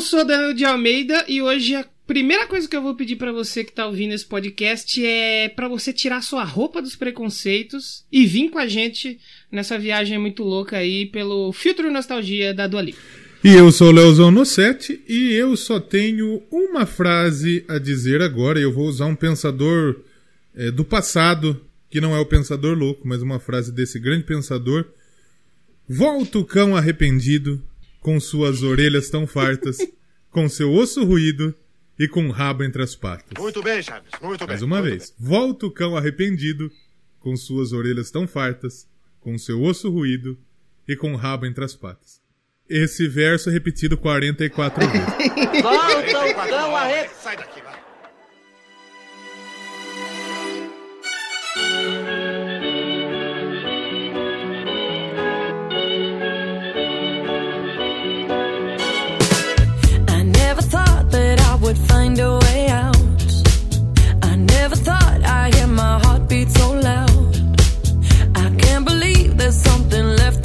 Eu sou Danilo de Almeida e hoje a primeira coisa que eu vou pedir para você que tá ouvindo esse podcast é para você tirar sua roupa dos preconceitos e vir com a gente nessa viagem muito louca aí pelo filtro nostalgia da Dua. E eu sou o Leozão no 7 e eu só tenho uma frase a dizer agora. Eu vou usar um pensador é, do passado, que não é o pensador louco, mas uma frase desse grande pensador. Volta o cão arrependido, com suas orelhas tão fartas, com seu osso ruído e com o rabo entre as patas. Muito bem, Chaves. Muito bem. Mais uma vez. Volta o cão arrependido, com suas orelhas tão fartas, com seu osso ruído e com o rabo entre as patas. Esse verso é repetido 44 vezes. bem. Volta o cão arrependido. Sai daqui, vai.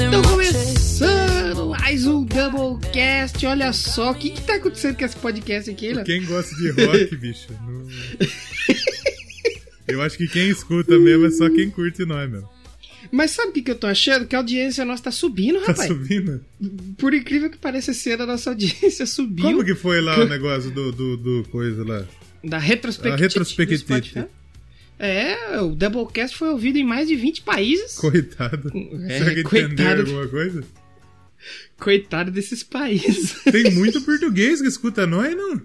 Então começando mais um Doublecast. Olha só, o que que tá acontecendo com esse podcast aqui, Léo? Quem gosta de rock, bicho? não- Eu acho que quem escuta mesmo é só quem curte nós, meu. Mas sabe o que, que eu tô achando? Que a audiência nossa tá subindo, Tá rapaz. subindo? Por incrível que pareça ser, a nossa audiência subiu. Como que foi lá o negócio do, do, do coisa lá? Da retrospectiva. Retrospectiva. É, o Doublecast foi ouvido em mais de 20 países. Coitado. É, Será que coitado. alguma coisa? Coitado desses países. Tem muito português que escuta nós, não?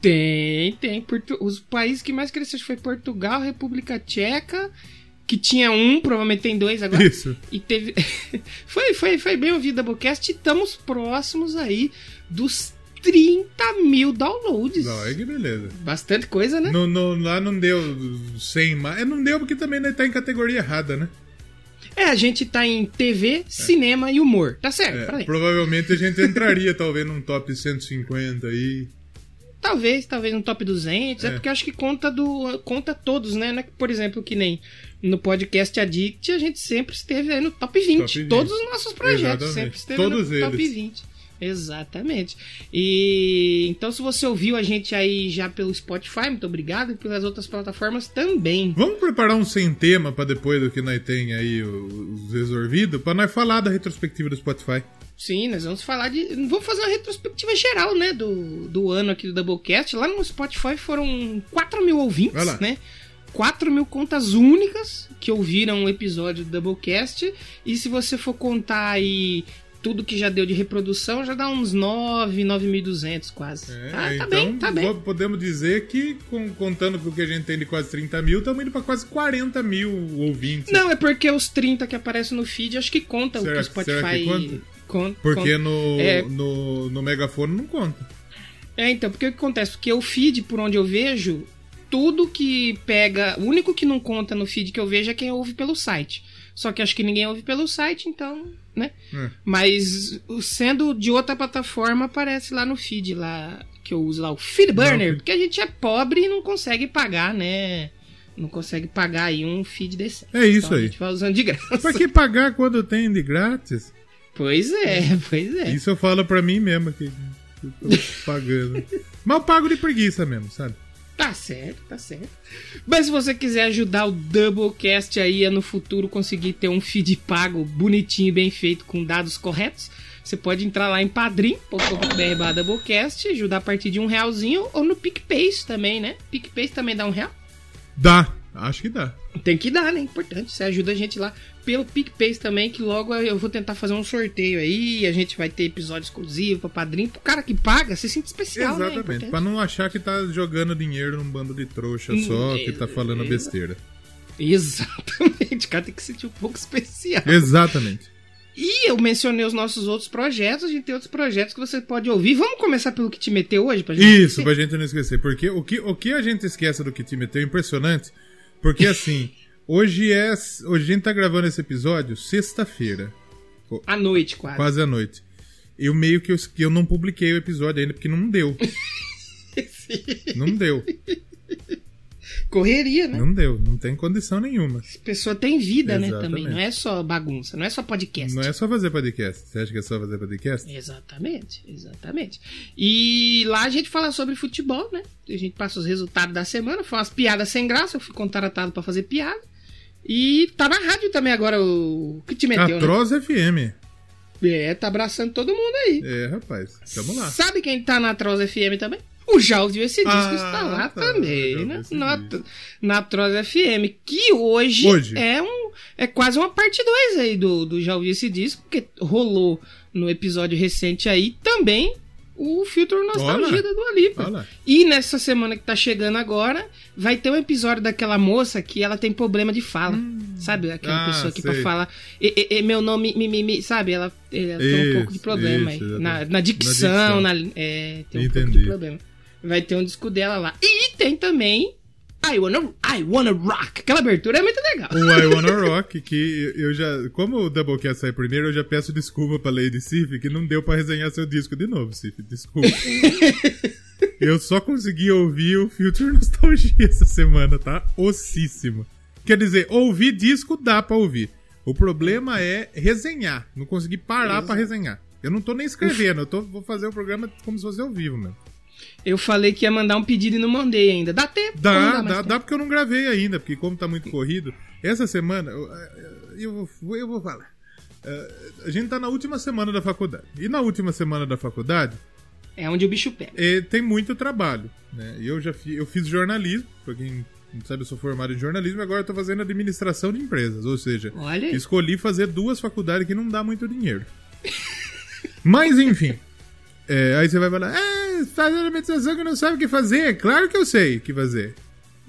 tem, tem. Portu- Os países que mais cresceram foi Portugal, República Tcheca, que tinha um, provavelmente tem dois agora. Isso. E teve. foi, foi, foi bem ouvido o Doublecast e estamos próximos aí dos 30 mil downloads. Não, é que beleza. Bastante coisa, né? No, no- lá não deu 100 mais. É, Não deu porque também nós tá em categoria errada, né? É, a gente tá em TV, cinema e humor. Tá certo, É, provavelmente a gente entraria talvez num top 150 aí. Talvez, talvez no top 200. É, É. porque acho que conta do conta todos, né? Não é que, Por exemplo, que nem no podcast Addict, a gente sempre esteve aí no top 20. Top 20. Todos os nossos projetos Exatamente. sempre esteve Todos no top eles. 20. Exatamente. E então, se você ouviu a gente aí já pelo Spotify, muito obrigado. E pelas outras plataformas também. Vamos preparar um sem tema pra depois do que nós tem aí os resolvidos, pra nós falar da retrospectiva do Spotify. Sim, nós vamos falar de. Vamos fazer uma retrospectiva geral, né? Do, do ano aqui do Doublecast. Lá no Spotify foram 4 mil ouvintes, né? 4 mil contas únicas que ouviram o episódio do Doublecast. E se você for contar aí tudo que já deu de reprodução, já dá uns 9, 9.200 quase. É, tá, tá então bem, tá bem. podemos dizer que, com- contando com o que a gente tem de quase 30 mil, estamos indo pra quase 40 mil ouvintes. Não, é porque os 30 que aparecem no feed, acho que conta Será o que o que- será Spotify. que conta? Con- Porque conta. no, É. no, no megafone não conta. É, então, porque o que acontece? Porque o feed, por onde eu vejo, tudo que pega. O único que não conta no feed que eu vejo é quem ouve pelo site. Só que acho que ninguém ouve pelo site, então, né? É. Mas sendo de outra plataforma, aparece lá no feed lá que eu uso lá, o Feedburner, porque a gente é pobre e não consegue pagar, né? Não consegue pagar aí um feed decente. É isso Então, A aí. gente vai usando de graça. Pra que pagar quando tem de grátis? Pois é, pois é. Isso eu falo pra mim mesmo que que eu tô pagando. Mas eu pago de preguiça mesmo, sabe? Tá certo, tá certo. Mas se você quiser ajudar o Doublecast aí a no futuro conseguir ter um feed pago bonitinho e bem feito com dados corretos, você pode entrar lá em padrim.com.br Doublecast, ajudar a partir de um realzinho ou no PicPay também, né? PicPay também dá um real. Dá. Acho que dá. Tem que dar, né? Importante. Você ajuda a gente lá pelo PicPay também, que logo eu vou tentar fazer um sorteio aí. A gente vai ter episódio exclusivo pra padrinho. Pro cara que paga, se sente especial, né? Exatamente. Importante. pra não achar que tá jogando dinheiro num bando de trouxa só, que tá falando besteira. Exatamente. O cara tem que se sentir um pouco especial. Exatamente. E eu mencionei os nossos outros projetos, a gente tem outros projetos que você pode ouvir. Vamos começar pelo que te meteu hoje pra gente? Isso, esquecer? pra gente não esquecer. Porque o que, o que a gente esquece do que te meteu é impressionante. Porque assim, hoje é. Hoje a gente tá gravando esse episódio sexta-feira. À noite, quase. Quase à noite. Eu meio que eu, que eu não publiquei o episódio ainda, porque não deu. Não deu. Correria, né? Não deu, não tem condição nenhuma. A pessoa tem vida, né, Exatamente. também. Não é só bagunça, não é só podcast. Não é só fazer podcast. Você acha que é só fazer podcast? Exatamente, exatamente. E lá a gente fala sobre futebol, né? A gente passa os resultados da semana, foi umas piadas sem graça, eu fui contratado pra fazer piada. E tá na rádio também agora o que te meteu, né? Atroz FM. É, tá abraçando todo mundo aí. É, rapaz. Tamo lá. Sabe quem tá na Troz FM também? O Já Ouviu Esse Disco Ah, está lá tá, também, né? Na, Disco. na Troz FM, que hoje, Hoje. é um é quase uma parte 2 aí do, do Já Ouviu Esse Disco, porque rolou no episódio recente aí também o filtro nostalgia Olha. da Dua Lipa. Olha lá. E nessa semana que tá chegando agora, vai ter um episódio daquela moça que ela tem problema de fala. Sabe? Aquela Ah, pessoa que sei. pra falar. "E- e- e meu nome, mi, mi, mi", sabe? Ela, ela tem um Isso, pouco de problema isso, aí. Na, na dicção, Na na é, tem um pouco Entendi. de problema. Vai ter um disco dela lá. E tem também. I wanna, I wanna rock. Aquela abertura é muito legal. O I Wanna Rock, que eu já. Como o Doublecast sai primeiro, eu já peço desculpa pra Lady Sif, que não deu pra resenhar seu disco de novo, Sif. Desculpa. eu só consegui ouvir o Filter Nostalgia essa semana, tá? Ossíssimo. Quer dizer, ouvir disco dá pra ouvir. O problema é resenhar. Não consegui parar pra resenhar. Eu não tô nem escrevendo, eu tô, vou fazer o programa como se fosse ao vivo, mano. Eu falei que ia mandar um pedido e não mandei ainda. Dá tempo? Dá, dá, tempo? dá porque eu não gravei ainda, porque como tá muito corrido, essa semana, eu, eu, vou, eu vou falar. Eh, A gente tá na última semana da faculdade. E na última semana da faculdade, É onde o bicho pega. eh, tem muito trabalho. Né? Eu já fi, eu fiz jornalismo, pra quem não sabe, eu sou formado em jornalismo e agora eu tô fazendo administração de empresas. Ou seja, Olha escolhi fazer duas faculdades que não dá muito dinheiro. Mas enfim. É, aí você vai falar, é, fazendo administração que não sabe o que fazer. Claro que eu sei o que fazer.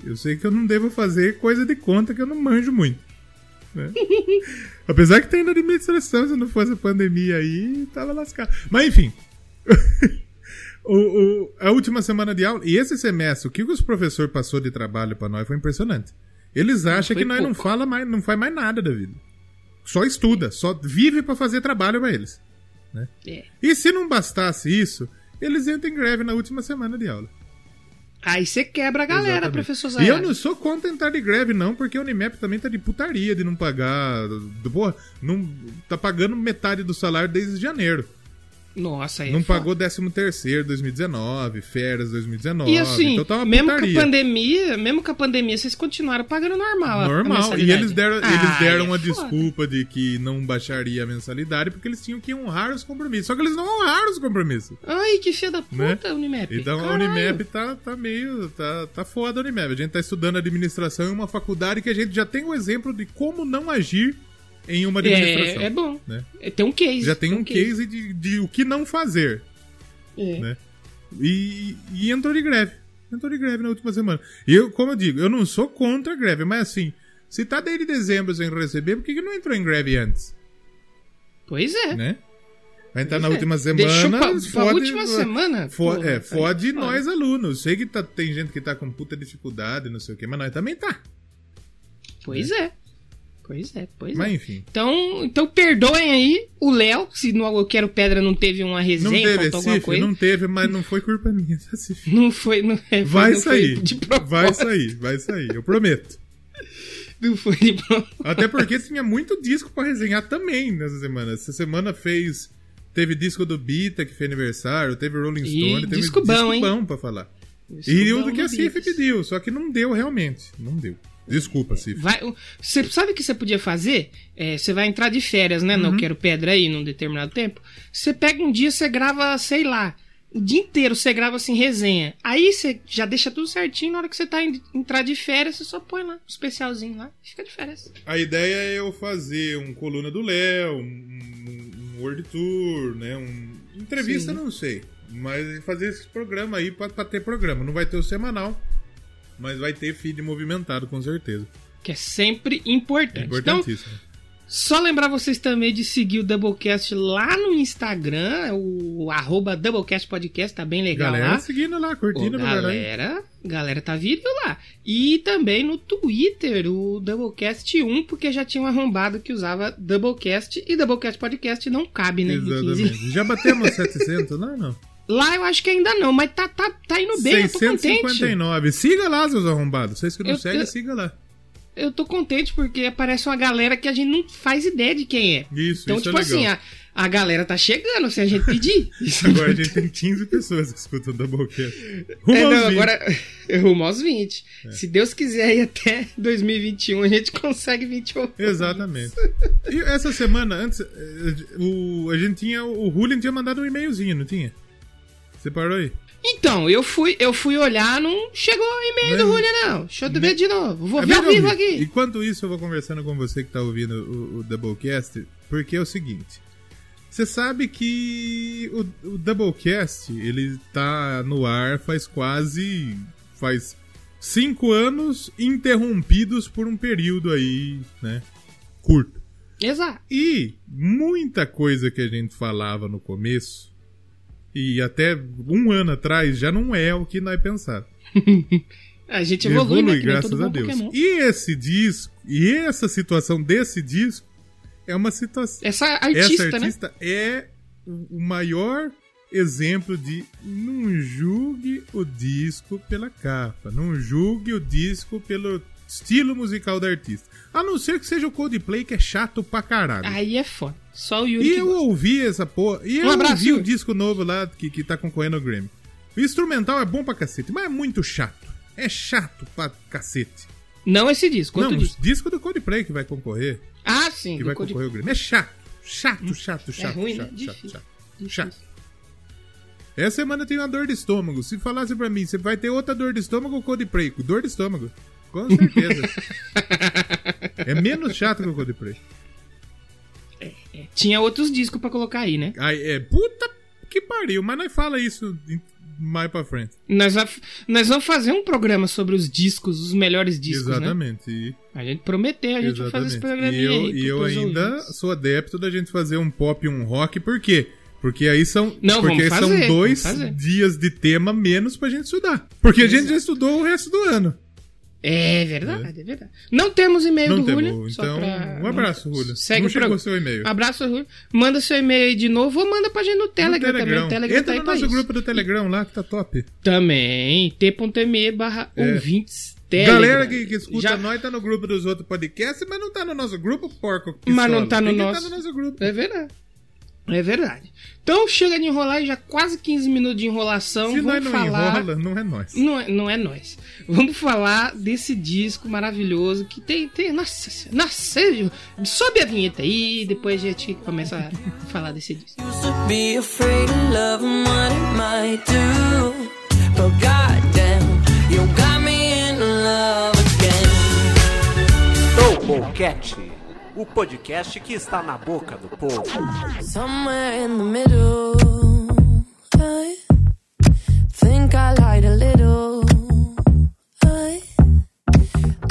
Eu sei que eu não devo fazer coisa de conta que eu não manjo muito. né? Apesar que tem na administração, se não fosse a pandemia aí, tava lascado. Mas enfim. O- o- a última semana de aula, e esse semestre, o que os professores passou de trabalho pra nós foi impressionante. Eles acham que nós não pouco. fala mais, não faz mais nada da vida. Só estuda, só vive pra fazer trabalho pra eles. É. E se não bastasse isso, eles entram em greve na última semana de aula. Aí você quebra a galera, Exatamente. professor E Zayas. eu não sou contra entrar de greve, não, porque a Unimap também tá de putaria de não pagar. Do, porra, não, tá pagando metade do salário desde janeiro. Nossa, aí é não foda. pagou 13 terceiro 2019, férias 2019. E assim, então tá mesmo putaria. com a pandemia, mesmo com a pandemia, vocês continuaram pagando normal. a- a Normal. E eles deram, Ah, eles deram é uma foda. desculpa de que não baixaria a mensalidade porque eles tinham que honrar os compromissos. Só que eles não honraram os compromissos. Ai, que filha da Né? puta, Unimap. Então a Caralho. Unimap tá, tá meio. Tá, tá foda a Unimap. A gente tá estudando administração em uma faculdade que a gente já tem um exemplo de como não agir em uma administração. É, é bom. né? É, Tem um case. Já tem um case de, de o que não fazer. É. né? E, e entrou de greve. Entrou de greve na última semana. E eu, como eu digo, eu não sou contra a greve, mas assim, se tá desde dezembro sem receber, por que, que não entrou em greve antes? Pois é. Né? Vai entrar Pois na é. última semana. Deixou pra, pra fode- última semana. Fo Porra, é, fode nós alunos. Sei que tá- tem gente que tá com puta dificuldade, não sei o que, mas nós também tá. Pois é. Pois é, pois Mas é. enfim. Então, então perdoem aí o Léo, se no Eu Quero Pedra não teve uma Não resenha, teve faltou Cif, não teve, mas não foi culpa minha, tá, Cif? Não foi, não, é, Vai não sair. Vai sair, vai sair, eu prometo. Não foi de propósito. Até porque tinha muito disco pra resenhar também nessa semana. Essa semana fez. Teve disco do Bita, que fez aniversário, teve Rolling E Stone, teve disco bom, hein? bom pra falar. Isso E não o do que a Cif pediu, só que não deu realmente. Não deu. Desculpa, Cif. Você sabe o que você podia fazer? É, você vai entrar de férias, né? Uhum. Não quero pedra aí num determinado tempo. Você pega um dia, você grava, sei lá, o dia inteiro você grava assim, resenha. Aí você já deixa tudo certinho. Na hora que você tá em, entrar de férias, você só põe lá, um especialzinho lá, e fica de férias. A ideia é eu fazer um coluna do Léo, um, um, um World Tour, né? Um, entrevista, Sim. não sei. Mas fazer esse programa aí pra, pra ter programa. Não vai ter o semanal, mas vai ter feed movimentado, com certeza. Que é sempre importante. Então, Importantíssimo. Só lembrar vocês também de seguir o Doublecast lá no Instagram, o arroba Doublecast Podcast, tá bem legal Galera lá. seguindo lá, Ô, curtindo, verdade. galera, galera tá vindo lá. E também no Twitter, o Doublecast 1, porque já tinha um arrombado que usava Doublecast e Doublecast Podcast não cabe, né? de 15 Exatamente. Já batemos 700? Não, não. Lá eu acho que ainda não, mas tá, tá, tá indo bem, eu tô contente. 659. Siga lá, seus arrombados. Vocês que não Eu seguem, siga lá. Eu tô contente porque aparece uma galera que a gente não faz ideia de quem é. Isso, Então, isso tipo é assim, a, a galera tá chegando se a gente pedir. Isso Agora a gente tem 15 pessoas que escutam Doublecast. Rumo É, aos não, 20. agora rumo aos 20. É. Se Deus quiser ir até 2021, a gente consegue 20 ouvintes. Exatamente. E essa semana, antes, eh, o, a gente tinha. O Julian tinha mandado um e-mailzinho, não tinha? Você parou aí? Então, eu fui, eu fui olhar, não chegou e-mail do. Julia, não. Deixa eu ver de novo. Vou É ver ao vivo ouvir. aqui. Enquanto isso, eu vou conversando com você que tá ouvindo o, o Doublecast, porque é o seguinte. Você sabe que o, o Doublecast, ele tá no ar faz quase... faz cinco anos interrompidos por um período aí, né, curto. Exato. E muita coisa que a gente falava no começo, e até um ano atrás, já não é o que nós pensávamos. A gente evolui, né? que nem graças a Deus. Pokémon. E esse disco, e essa situação desse disco, é uma situação. Essa artista, Essa né? artista é o o maior exemplo de não julgue o disco pela capa, não julgue o disco pelo estilo musical da artista. A não ser que seja o Coldplay, que é chato pra caralho. Aí é foda. Só o Yuri E eu gosta. ouvi essa porra. E eu Um abraço, ouvi o disco novo lá que, que tá concorrendo ao Grammy. O instrumental é bom pra cacete, mas é muito chato. É chato pra cacete. Não esse disco, Não, outro o disco. do Coldplay que vai concorrer. Ah, sim. Que vai Coldplay. concorrer ao Grammy. É chato. Chato, chato, chato. ruim, né? chato, chato, Difícil. chato. Difícil. Chato. Essa semana tem uma dor de estômago. Se falasse pra mim, você vai ter outra dor de estômago ou Coldplay? Dor de estômago. Com certeza. é menos chato que o Coldplay. Tinha outros discos pra colocar aí, né? Ai, é puta que pariu, mas nós fala isso mais pra frente. Nós, va- nós vamos fazer um programa sobre os discos, os melhores discos, né? Exatamente. e- A gente prometeu, a gente vai fazer esse exatamente. programa E eu, aí. e eu ainda ouvintes. sou adepto da gente fazer um pop e um rock, por quê? Porque aí são, Não, porque aí fazer, são dois dias de tema menos pra gente estudar. Porque a gente já estudou o resto do ano. É verdade, é verdade. Não temos e-mail Não do temos. Julio. Então, pra- um abraço, Julio. Segue Não chegou pro- o seu e-mail. Abraço, Julio. Manda seu e-mail aí de novo ou manda pra gente no Telegram, No também. O Telegram Entra tá no nosso grupo do Telegram lá, que tá top. Também. T.me barra É. ouvintes Telegram. Galera que, que escuta Já- nós tá no grupo dos outros podcasts, mas não tá no nosso grupo, porco. Mas não pistola. tá no Tem que nosso. Tá no nosso grupo. É verdade. É verdade. Então chega de enrolar e já quase 15 minutos de enrolação. Se nós Vamos não falar. enrola, não é nós. Não é, não é nós. Vamos falar desse disco maravilhoso que tem. tem nossa, nossa, sobe a vinheta aí, depois a gente começa a falar desse disco. Doublecast, o podcast que está na boca do povo. Somewhere in the middle, I think I lied a little. I,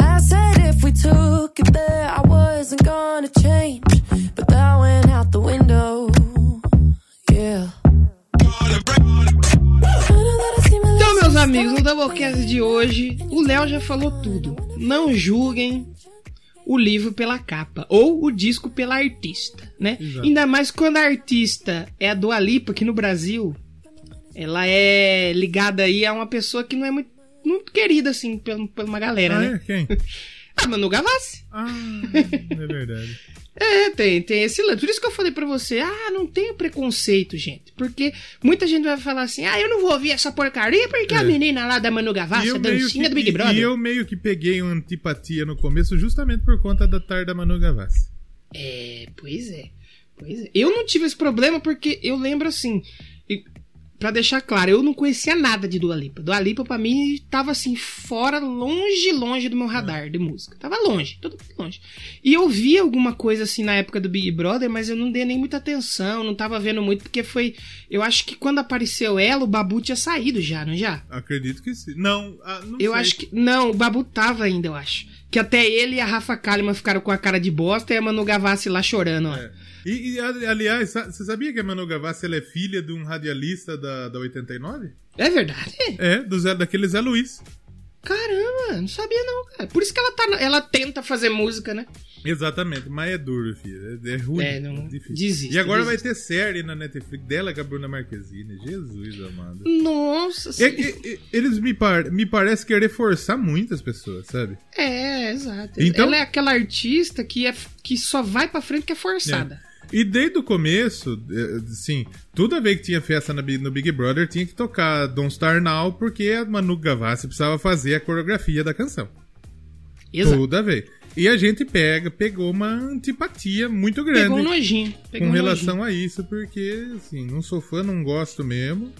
I said if we took it there, I wasn't gonna change, but that went out the window. Yeah. Então, meus amigos, no Doublecast de hoje, o Léo já falou tudo. Não julguem o livro pela capa ou o disco pela artista, né? Exato. Ainda mais quando a artista é a Dua Lipa, que no Brasil ela é ligada aí a uma pessoa que não é muito, muito querida assim por, por uma galera, Ah, né? é? Quem? Ah, Manu Gavassi. Ah, é verdade. É, tem, tem esse lance. Por isso que eu falei pra você, ah, não tenho preconceito, gente. Porque muita gente vai falar assim, ah, eu não vou ouvir essa porcaria porque a É. menina lá da Manu Gavassi, a dancinha que- do Big Brother. E eu meio que peguei uma antipatia no começo justamente por conta da tarde da Manu Gavassi. É, pois é. Pois é. Eu não tive esse problema porque eu lembro assim. Pra deixar claro, eu não conhecia nada de Dua Lipa. Dua Lipa pra mim tava assim, fora, longe, longe do meu radar de música. Tava longe, tudo longe. E eu vi alguma coisa assim na época do Big Brother, mas eu não dei nem muita atenção, não tava vendo muito, porque foi. Eu acho que quando apareceu ela, o Babu tinha saído já, não já? Acredito que sim. Não, ah, não Eu sei. acho que. Não, o Babu tava ainda, eu acho. Que até ele e a Rafa Kalimann ficaram com a cara de bosta e a Manu Gavassi lá chorando, ó. É. E, e, ali- aliás, você sabia que a Manu Gavassi ela é filha de um radialista da, da 89? É verdade? É, do Zé, daquele Zé Luiz. Caramba, não sabia não, cara. Por isso que ela tá. Ela tenta fazer música, né? Exatamente, mas é duro, filho. É, é ruim. É, não- difícil. desiste, e agora desiste. vai ter série na Netflix dela com a Bruna Marquezine. Jesus amado. Nossa É é, eles me, par, me parece querer forçar muitas pessoas, sabe? É, exato. Então- Ela é aquela artista que, é, que só vai pra frente que é forçada. E desde o começo, eh, sim, toda vez que tinha festa no Big Brother tinha que tocar Don't Star Now porque a Manu Gavassi precisava fazer a coreografia da canção. Exato. Toda vez. E a gente pega, pegou uma antipatia muito grande Pegou um nojinho. Pegou com um relação a isso, porque, assim, não sou fã, não gosto mesmo.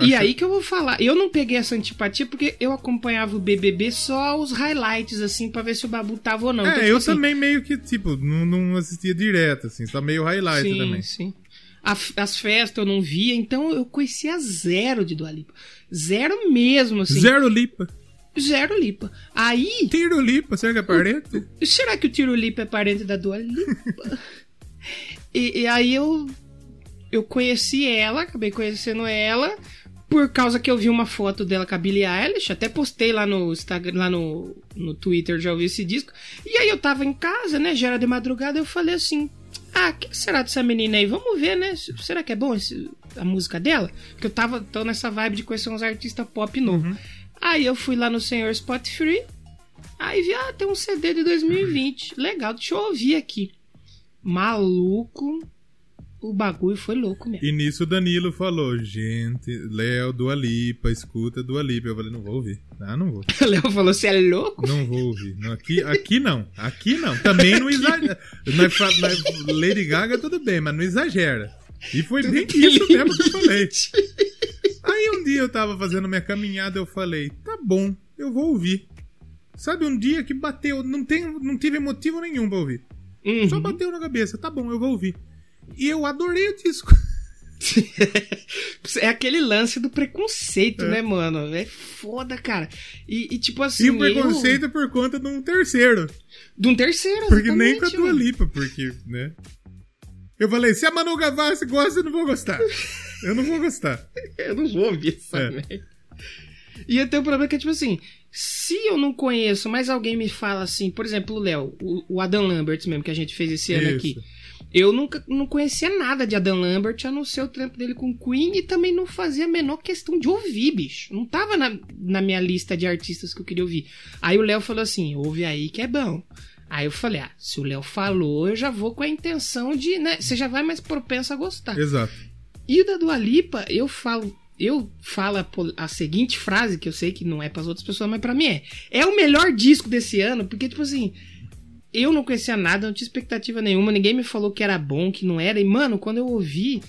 E aí que eu vou falar, eu não peguei essa antipatia porque eu acompanhava o BBB só os highlights, assim, pra ver se o Babu tava ou não. É, Então, tipo eu assim, também meio que, tipo, não, não assistia direto, assim, só meio highlight sim, também. Sim. A- as festas eu não via, então eu conhecia zero de Dua Lipa. Zero mesmo, assim. Zero Lipa. Zero Lipa. Aí, Tiro Lipa, será que é parente? será que o Tiro Lipa é parente da Dua Lipa? e, e aí eu, eu conheci ela, acabei conhecendo ela, por causa que eu vi uma foto dela com a Billie Eilish, até postei lá no Instagram, lá no, no Twitter, já ouvi esse disco. E aí eu tava em casa, né, já era de madrugada, eu falei assim, ah, o que será dessa menina aí? Vamos ver, né? Será que é bom esse- a música dela? Porque eu tava tô nessa vibe de conhecer uns artistas pop novo. Aí eu fui lá no Senhor Spot Free, aí vi, ah, tem um CD de 2020. Legal, deixa eu ouvir aqui. Maluco, o bagulho foi louco mesmo. E nisso o Danilo falou, gente, Léo, Dua Lipa, escuta Dua Lipa. Eu falei, não vou ouvir. Ah, não vou. O Léo falou, você é louco? Não vou ouvir. Não, aqui, aqui não. Aqui não. Também não exagera. Lady Gaga tudo bem, mas não exagera. E foi bem isso mesmo que eu falei. Aí um dia eu tava fazendo minha caminhada, eu falei, tá bom, eu vou ouvir. Sabe, um dia que bateu, não, tem, não tive motivo nenhum pra ouvir. Uhum. Só bateu na cabeça, tá bom, eu vou ouvir. E eu adorei o disco. É aquele lance do preconceito, né, mano? É foda, cara. E, e, tipo assim. E o preconceito é por conta de um terceiro. Eu... De um terceiro, Porque nem com a Dua mano. Lipa, porque, né? Eu falei, se a Manu Gavassi gosta, eu não vou gostar. Eu não vou gostar. Eu não vou ouvir essa É. merda. E eu tenho um problema que é tipo assim: se eu não conheço, mas alguém me fala assim, por exemplo, o Léo, o, Adam Lambert mesmo, que a gente fez esse ano Isso. aqui. Eu nunca não conhecia nada de Adam Lambert, a não ser o trampo dele com Queen, e também não fazia a menor questão de ouvir, bicho. Não tava na, na minha lista de artistas que eu queria ouvir. Aí o Léo falou assim: ouve aí que é bom. Aí eu falei, ah, se o Léo falou, eu já vou com a intenção de, né? Você já vai mais propenso a gostar. Exato. E o da Dua Lipa, eu falo, eu falo a, a seguinte frase, que eu sei que não é pras outras pessoas, mas pra mim é. É o melhor disco desse ano, porque, tipo assim, eu não conhecia nada, não tinha expectativa nenhuma, ninguém me falou que era bom, que não era. E, mano, quando eu ouvi,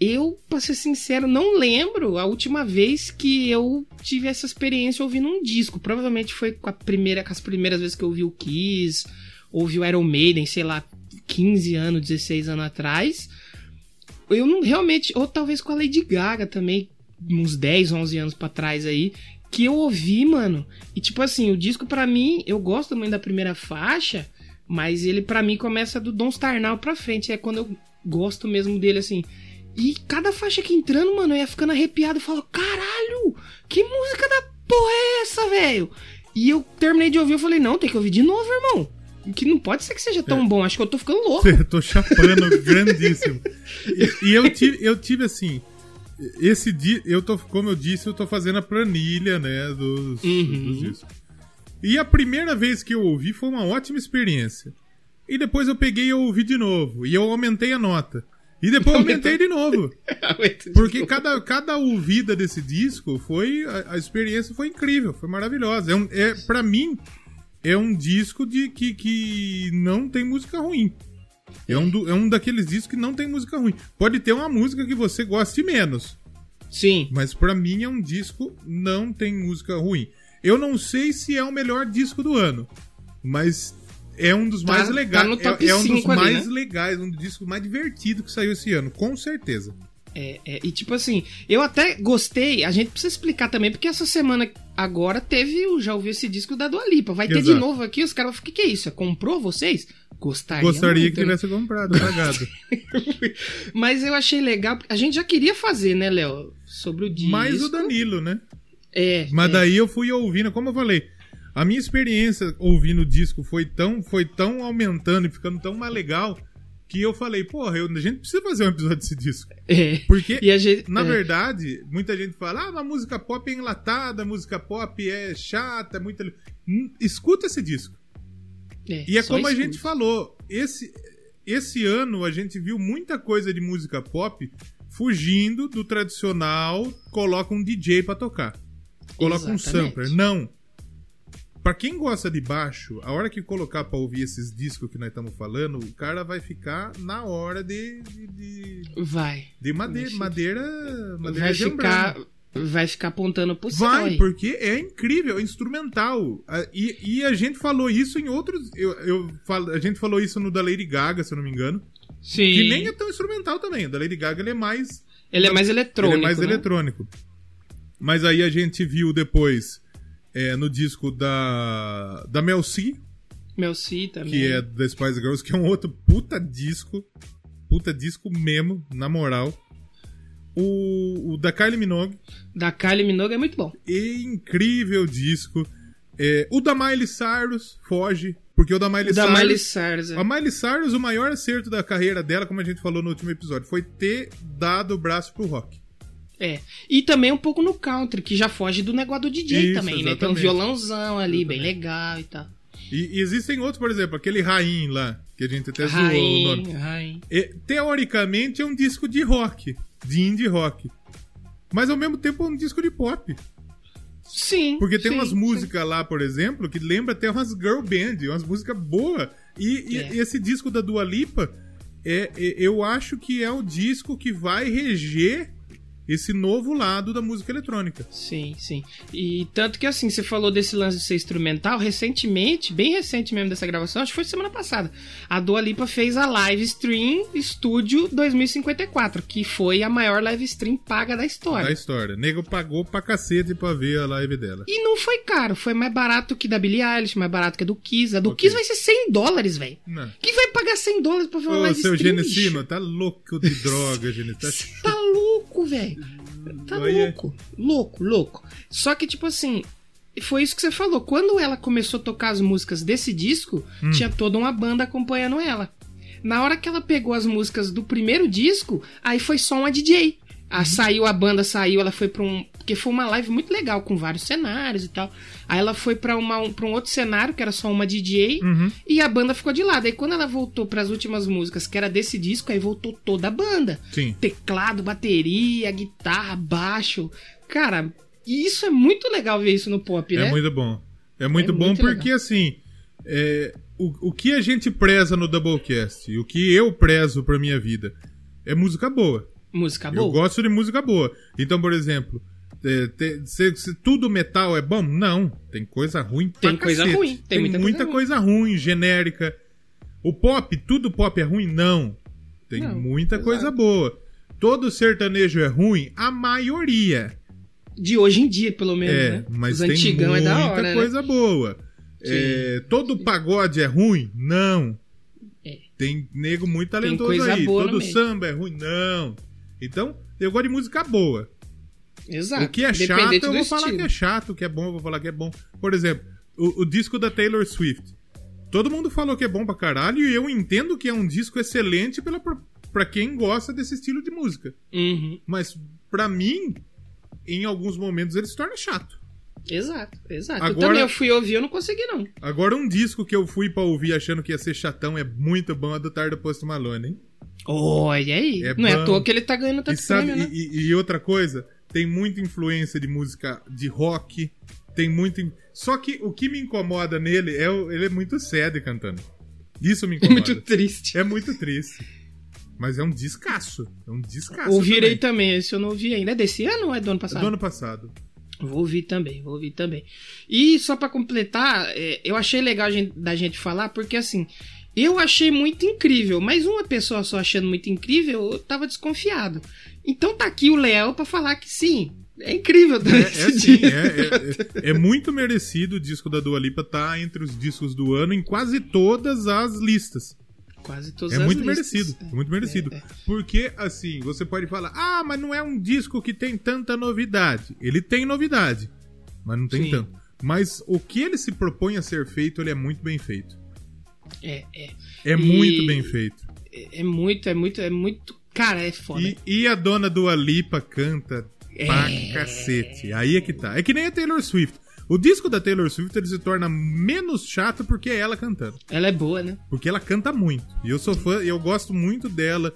eu, pra ser sincero, não lembro a última vez que eu tive essa experiência ouvindo um disco. Provavelmente foi com, a primeira, com as primeiras vezes que eu ouvi o Kiss, ouvi o Iron Maiden, sei lá, 15 anos, 16 anos atrás. Eu não realmente, ou talvez com a Lady Gaga também, uns 10, 11 anos pra trás aí, que eu ouvi, mano. E tipo assim, o disco pra mim, eu gosto muito da primeira faixa, mas ele pra mim começa do Don't Star Now pra frente, é quando eu gosto mesmo dele assim. E cada faixa que entrando, mano, eu ia ficando arrepiado e falo, caralho, que música da porra é essa, velho? E eu terminei de ouvir, eu falei, não, tem que ouvir de novo, irmão. Que não pode ser que seja tão bom, acho que eu tô ficando louco. Eu tô chapando grandíssimo. E, e eu, tive, eu tive assim. Esse dia, eu tô, como eu disse, eu tô fazendo a planilha, né, dos, Uhum. dos discos. E a primeira vez que eu ouvi foi uma ótima experiência. E depois eu peguei e ouvi de novo. E eu aumentei a nota. E depois eu aumentei de novo. Porque cada, cada ouvida desse disco foi. A, a experiência foi incrível, foi maravilhosa. É, um, é, pra mim, é um disco de que, que não tem música ruim. É um, do- é um daqueles discos que não tem música ruim. Pode ter uma música que você goste menos. Sim. Mas pra mim é um disco não tem música ruim. Eu não sei se é o melhor disco do ano, mas é um dos Tá- mais tá legais. top é, é um dos 5 ali, mais né? legais, um dos discos mais divertidos que saiu esse ano, com certeza. É, é, e tipo assim, eu até gostei, a gente precisa explicar também, porque essa semana agora teve, o já ouvi esse disco da Dua Lipa. Vai ter de Exato. novo aqui, os caras vão o que, é isso? É comprou vocês? Gostaria. Gostaria muito, que né? tivesse comprado, pagado. Mas eu achei legal, a gente já queria fazer, né, Léo? Sobre o disco. Mais o Danilo, né? É. Mas é. daí eu fui ouvindo, como eu falei, A minha experiência ouvindo o disco foi tão, foi tão aumentando e ficando tão mais legal que eu falei, porra, eu- a gente precisa fazer um episódio desse disco. É. Porque, a gente. na é. verdade, muita gente fala, ah, a música pop é enlatada, a música pop é chata, é muito... Hum, Escuta esse disco. É, E é como a escuta. gente falou, esse, esse ano a gente viu muita coisa de música pop fugindo do tradicional, coloca um DJ pra tocar. Coloca um Exatamente. sampler. Não. Pra quem gosta de baixo, a hora que colocar pra ouvir esses discos que nós estamos falando, o cara vai ficar na hora de, de, de, Vai. de madeira, Vai madeira, madeira Vai de ficar. Vai ficar apontando pro céu. Vai, porque é incrível, é instrumental. E, e a gente falou isso em outros. Eu, eu falo, a gente falou isso no da Lady Gaga, se eu não me engano. Sim. Que nem é tão instrumental também. O da Lady Gaga ele é mais. Ele é mais eletrônico. ele é mais né? eletrônico. Mas aí a gente viu depois é, no disco da. Da Mel C, Meu Si também. que é da Spice Girls, que é um outro puta disco. Puta disco mesmo, na moral. O, o da Kylie Minogue. Da Kylie Minogue é muito bom. E incrível disco. É, o da Miley Cyrus foge, porque o da Miley O da Cyrus. Miley Cyrus. é. A Miley Cyrus, o maior acerto da carreira dela, como a gente falou no último episódio, foi ter dado o braço pro rock. É. E também um pouco no country, que já foge do negócio do DJ Isso, também, né? Tem um exatamente. violãozão ali, bem legal e tal. E, e existem outros, por exemplo, aquele Rain lá, que a gente até zoou o nome. Rain, Rain. E, teoricamente é um disco de rock, de indie rock. Mas ao mesmo tempo é um disco de pop. Sim. Porque tem sim, umas músicas lá, por exemplo, que lembra até umas girl band, umas músicas boas. E, e- É. e esse disco da Dua Lipa, é, é- eu acho que é o disco que vai reger esse novo lado da música eletrônica. Sim, sim. E tanto que assim, você falou desse lance de ser instrumental, recentemente, bem recente mesmo dessa gravação, acho que foi semana passada, a Dua Lipa fez a live stream Studio 2054, que foi a maior live stream paga da história. Da história. Nego pagou pra cacete pra ver a live dela. E não foi caro, foi mais barato que da Billie Eilish, mais barato que a do Kiss. A do Ok. Kiss vai ser 100 dólares, velho. Quem vai pagar 100 dólares pra ver uma Ô, live seu stream? Genesino, bicho? tá louco de droga, Genesino. Tá Tá louco, velho. Tá Olha. louco. Louco, louco. Só que, tipo assim, foi isso que você falou. Quando ela começou a tocar as músicas desse disco, Hum. tinha toda uma banda acompanhando ela. Na hora que ela pegou as músicas do primeiro disco, aí foi só uma DJ. Uhum. Ah, saiu, a banda saiu, ela foi pra um. Porque foi uma live muito legal, com vários cenários e tal. Aí ela foi pra, uma, um, pra um outro cenário, que era só uma DJ, Uhum. e a banda ficou de lado. Aí quando ela voltou pras últimas músicas, que era desse disco, aí voltou toda a banda Sim. teclado, bateria, guitarra, baixo. Cara, isso é muito legal ver isso no pop, né? É muito bom. É muito É bom muito porque, assim, é, o, o que a gente preza no Doublecast e o que eu prezo pra minha vida é música boa. Música Eu boa. gosto de música boa. Então, por exemplo, é, te- se, se tudo metal é bom? Não. Tem coisa ruim pra Tem coisa cacete. ruim, tem muita coisa coisa ruim, genérica. O pop, tudo pop é ruim? Não. Tem Não, muita exato. coisa boa. Todo sertanejo é ruim? A maioria. De hoje em dia, pelo menos, É, né? mas Os tem antigão muita é da hora, né? coisa boa. É, todo pagode é ruim? Não. É. Tem nego muito talentoso coisa aí. Todo samba é ruim? Não. Então, eu gosto de música boa. Exato. O que é chato, eu vou falar estilo. que é chato. O que é bom, eu vou falar que é bom. Por exemplo, o, o disco da Taylor Swift. Todo mundo falou que é bom pra caralho e eu entendo que é um disco excelente pela, pra quem gosta desse estilo de música. Uhum. Mas, pra mim, em alguns momentos ele se torna chato. Exato, exato. Eu Agora- também eu fui ouvir, eu não consegui, não. Agora, um disco que eu fui pra ouvir achando que ia ser chatão é muito bom, é do Tardo Post Malone, hein? Olha aí. É não é à bom. toa que ele tá ganhando E, tanto sabe, prêmio, né? e, e- e outra coisa, tem muita influência de música de rock, tem muito. Só que o que me incomoda nele é o- ele é muito sad cantando. Isso me É incomoda. muito triste. É muito triste. Mas é um descasso. É um descasso. Ouvirei também. também, esse eu não ouvi ainda. É desse ano ou é do ano É passado? do ano passado. Vou ouvir também, vou ouvir também. E só pra completar, é, eu achei legal da gente falar, porque assim, eu achei muito incrível, mas uma pessoa só achando muito incrível, eu tava desconfiado. Então tá aqui o Léo pra falar que sim, é incrível É, também é esse sim, é, é- é muito merecido o disco da Dua Lipa estar entre os discos do ano em quase todas as listas. Quase todas É as muito listas. merecido, é muito merecido. É, é. Porque, assim, você pode falar, ah, mas não é um disco que tem tanta novidade. Ele tem novidade, mas não tem Sim. tanto. Mas o que ele se propõe a ser feito, ele é muito bem feito. É, é. É E- muito bem feito. É é muito, é muito, é muito. Cara, é foda. E, e a dona do Alipa canta pra É. cacete. Aí é que tá. É que nem a Taylor Swift. O disco da Taylor Swift ele se torna menos chato porque é ela cantando. Ela é boa, né? Porque ela canta muito. E eu sou fã, e eu gosto muito dela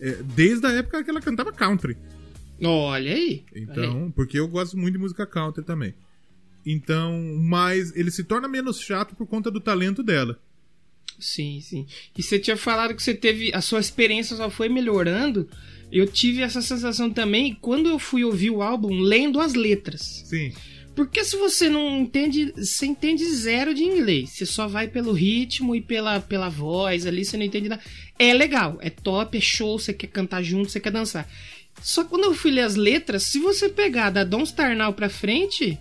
é, desde a época que ela cantava country. Olha aí. Olha aí. Então, porque eu gosto muito de música country também. Então, mas ele se torna menos chato por conta do talento dela. Sim, sim. E você tinha falado que você teve. A sua experiência só foi melhorando. Eu tive essa sensação também quando eu fui ouvir o álbum lendo as letras. Sim. Porque se você não entende, você entende zero de inglês. Você só vai pelo ritmo e pela, pela voz ali, você não entende nada. É legal, é top, é show, você quer cantar junto, você quer dançar. Só que quando eu fui ler as letras, se você pegar da Don't Star Now pra frente,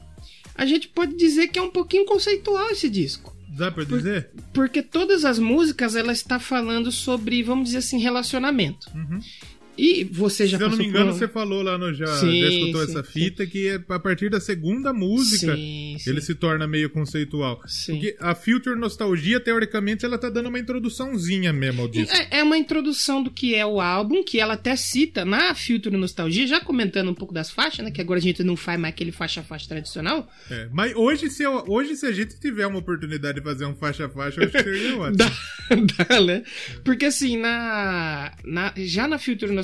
a gente pode dizer que é um pouquinho conceitual esse disco. Dá pra dizer? Porque todas as músicas, ela está falando sobre, vamos dizer assim, relacionamento. Uhum. E você já Se eu não me engano, por... você falou lá no já, Sim, já escutou sim, essa sim. fita que é a partir da segunda música Sim, sim. ele se torna meio conceitual. Sim. Porque a Future Nostalgia, teoricamente, ela tá dando uma introduçãozinha mesmo ao disco. É, é uma introdução do que é o álbum, que ela até cita na Future Nostalgia, já comentando um pouco das faixas, né? Que agora a gente não faz mais aquele faixa-faixa tradicional. É, Mas hoje se, eu- hoje, se a gente tiver uma oportunidade de fazer um faixa-faixa, eu acho que seria ótimo. Dá, dá, né? Porque assim, na, na- já na Future Nostalgia,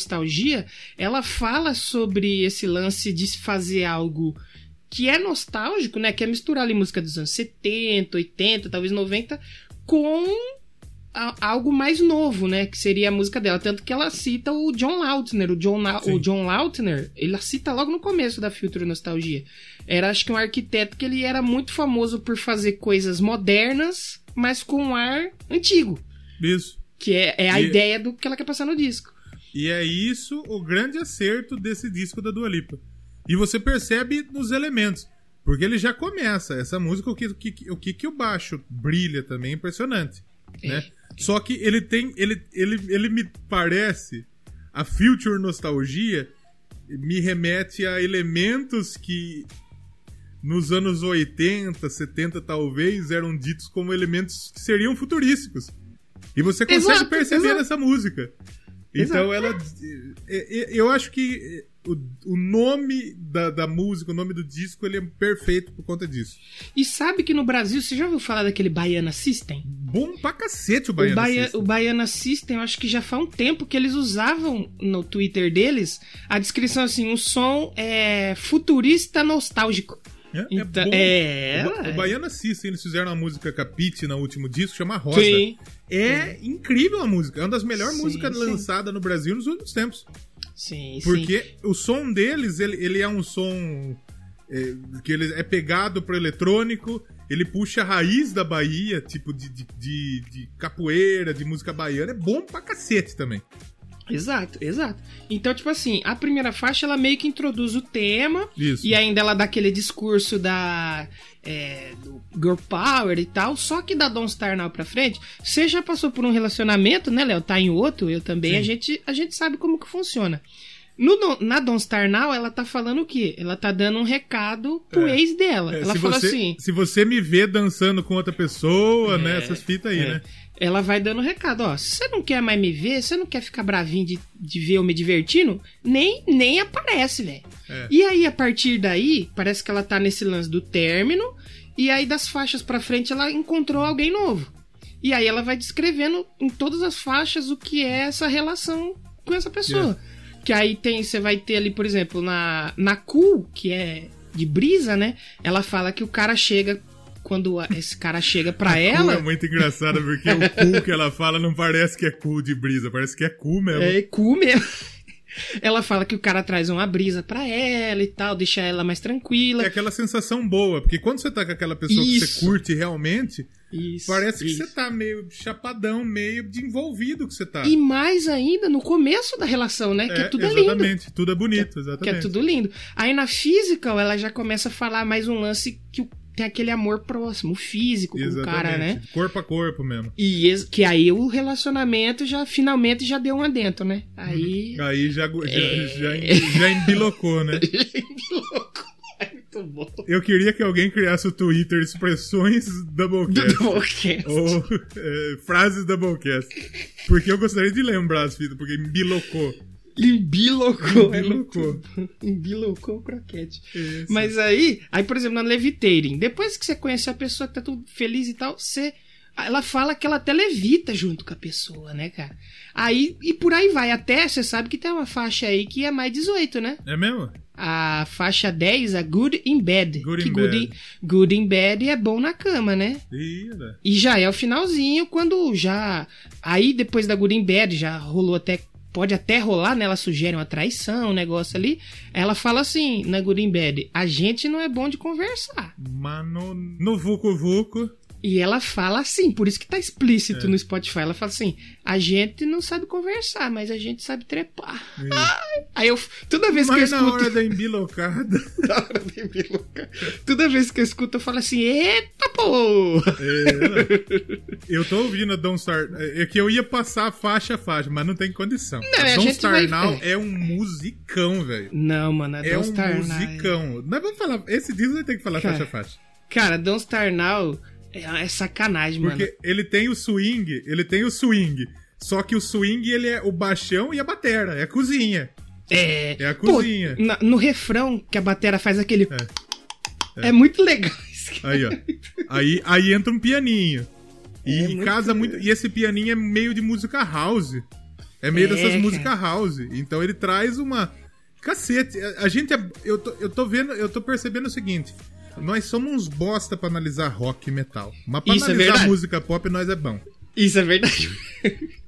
ela fala sobre esse lance de se fazer algo que é nostálgico, né? Que é misturar ali música dos anos 70, 80, talvez 90, com algo mais novo, né? Que seria a música dela. Tanto que ela cita o John Lautner. O John, La- Sim. o John Lautner, ele cita logo no começo da Future Nostalgia. Era, acho que, um arquiteto que ele era muito famoso por fazer coisas modernas, mas com um ar antigo. Isso. Que é, é a E- ideia do que ela quer passar no disco. E é isso o grande acerto desse disco da Dua Lipa. E você percebe nos elementos. Porque ele já começa. Essa música, o que, o que, o que, que o baixo brilha também é impressionante. Né? Só que ele tem. Ele, ele, ele me parece. A Future Nostalgia me remete a elementos que nos anos 80, 70 talvez, eram ditos como elementos que seriam futurísticos. E você consegue Exato, perceber exato. nessa música. Então ela. é, é, Eu acho que o, o nome da, da música, o nome do disco, ele é perfeito por conta disso. E sabe que no Brasil, você já ouviu falar daquele Baiana System? Bom pra cacete o O, Baiano. Baia, System. o Baiana System, eu acho que já faz um tempo que eles usavam no Twitter deles a descrição assim: um som é, futurista nostálgico. É, é Então, bom. é, O, o Baiana System, eles fizeram uma música Capite no último disco, chama Rosa. Sim. É incrível a música. É uma das melhores Sim, músicas sim. lançadas no Brasil nos últimos tempos. Sim, sim. Porque o som deles, ele, ele é um som é, que ele é pegado pro eletrônico, ele puxa a raiz da Bahia, tipo de, de, de- de capoeira, de música baiana, é bom pra cacete também. Exato, exato. Então, tipo assim, a primeira faixa ela meio que introduz o tema. Isso. E ainda ela dá aquele discurso da. é, do Girl Power e tal. Só que da Don't Star Now pra frente, você já passou por um relacionamento, né, Léo? Tá em outro, eu também. Sim. A gente, a gente sabe como que funciona. No, Don- na Don't Star Now, ela tá falando o quê? Ela tá dando um recado pro É. ex dela. É, ela fala você, assim. se você me vê dançando com outra pessoa, né? Essas fitas aí, É. né? Ela vai dando recado, ó. Se você não quer mais me ver, você não quer ficar bravinho de, de ver eu me divertindo, nem, nem aparece, velho. É. E aí, a partir daí, parece que ela tá nesse lance do término, e aí das faixas pra frente ela encontrou alguém novo. E aí ela vai descrevendo em todas as faixas o que é essa relação com essa pessoa. Que aí tem, você vai ter ali, por exemplo, na, na Cool, que é de brisa, né? Ela fala que o cara chega. Quando esse cara chega pra ela. é muito engraçado, porque o cool que ela fala não parece que é cool de brisa, parece que é cool mesmo. É cu mesmo. Ela fala que o cara traz uma brisa pra ela e tal, deixa ela mais tranquila. É aquela sensação boa, porque quando você tá com aquela pessoa que Isso. você curte realmente, Isso, parece que isso. você tá meio chapadão, meio de envolvido que você tá. E mais ainda no começo da relação, né? Que é, tudo lindo. exatamente, tudo é bonito, exatamente. Que é tudo lindo. Aí na physical ela já começa a falar mais um lance que o- tem aquele amor próximo, físico com o Exatamente, cara, né? corpo a corpo mesmo. E que aí o relacionamento já finalmente já deu um adentro, né? Aí. Aí já, já, É. já, já embilocou, né? louco. É muito bom. Eu queria que alguém criasse o Twitter expressões Doublecast. Doublecast. Ou é, frases Doublecast. Porque eu gostaria de lembrar as fitas, porque embilocou. Embilocou. É Embilocou. muito- Embilocou o croquete. Isso. Mas aí, aí, por exemplo, na Levitating, depois que você conhece a pessoa que tá tudo feliz e tal, você. Ela fala que ela até levita junto com a pessoa, né, cara? Aí, e por aí vai. Até você sabe que tem uma faixa aí que é mais 18, né? É mesmo? A faixa 10, a Good in Bed. Good que in good, Bed. In, good in Bed é bom na cama, né? Olha. E já é o finalzinho, quando já. Aí depois da Good in Bed, já rolou até. Pode até rolar, né? Ela sugere uma traição, um negócio ali. Ela fala assim, na Good in Bed: a gente não é bom de conversar. Mas no, no Vucu Vucu. E ela fala assim, por isso que tá explícito É. no Spotify. Ela fala assim: a gente não sabe conversar, mas a gente sabe trepar. Ai, aí eu. Toda vez que eu Mas na escuto. hora da embilocada. Na hora de me loucar. Toda vez que eu escuto, eu falo assim: eita porra! É, eu tô ouvindo a Don't Start. É que eu ia passar faixa a faixa, mas não tem condição. Não, a Don't Start vai- Now é um musicão, velho. Não, mano, a É Don't um Star Now. musicão. Nós vamos falar. Esse disco vai ter que falar Cara, faixa a faixa. Cara, Don't Star Now é, é sacanagem, mano. Porque ele tem o swing, ele tem o swing. Só que o swing, ele é o baixão e a batera, é a cozinha. É, É a Pô, cozinha. na- no refrão que a batera faz aquele. É, muito legal isso. Aí, ó. Aí, aí entra um pianinho. E É muito- casa muito. E esse pianinho é meio de música house. É meio É, dessas músicas house. Então ele traz uma. Cacete, a a gente é. Eu tô, eu tô vendo, eu tô percebendo o seguinte. Nós somos uns bosta pra analisar rock e metal. Mas pra Isso é analisar verdade. música pop, nós é bom. Isso é verdade.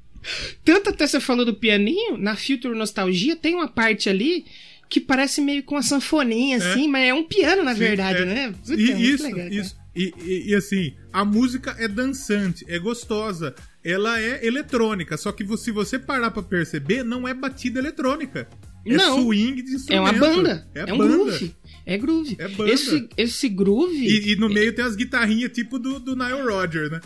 Tanto até você falou do pianinho, na Future Nostalgia tem uma parte ali que parece meio com uma sanfoninha, assim, mas é um piano, na Sim, verdade, é. né? Puta, E é isso, legal, isso. E, e- e assim, a música é dançante, é gostosa, ela é eletrônica. Só que se você parar pra perceber, não é batida eletrônica. É Não. swing de instrumento. É uma banda. É, É, um banda. groove. É groove. É banda. Esse, esse groove. E, e no meio tem as guitarrinhas tipo do, do Nile Rodgers, né?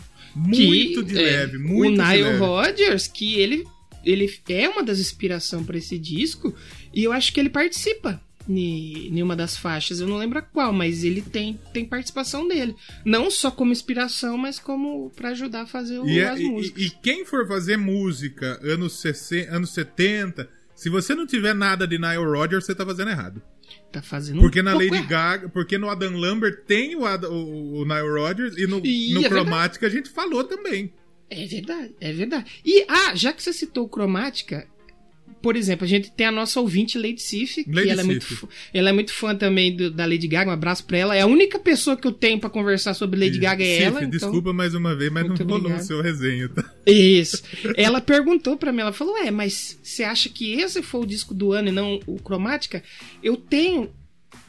que, Muito de é, leve, muito O Nile. Rodgers, que ele, ele é uma das inspirações pra esse disco, e eu acho que ele participa em uma das faixas. Eu não lembro a qual, mas ele tem, tem participação dele. Não só como inspiração, mas como pra ajudar a fazer o, E, é- as e- músicas. e quem for fazer música anos, 60, anos 70, se você não tiver nada de Nile Rodgers, você tá fazendo errado. Tá fazendo Porque um na Lady errado. Gaga, porque no Adam Lambert tem o, o, o Nile Rodgers e no, no é Chromatica a gente falou também. É verdade, é verdade. E, ah, já que você citou cromática, por exemplo, a gente tem a nossa ouvinte Lady Sif, que ela é, muito, ela é muito fã também do- da Lady Gaga, um abraço pra ela. É a única pessoa que eu tenho pra conversar sobre Lady Gaga é Sif, ela. então- desculpa mais uma vez, mas não Muito rolou o seu resenho, tá? Isso. Ela perguntou pra mim, ela falou: "Ué, mas você acha que esse foi o disco do ano e não o Cromática?" Eu tenho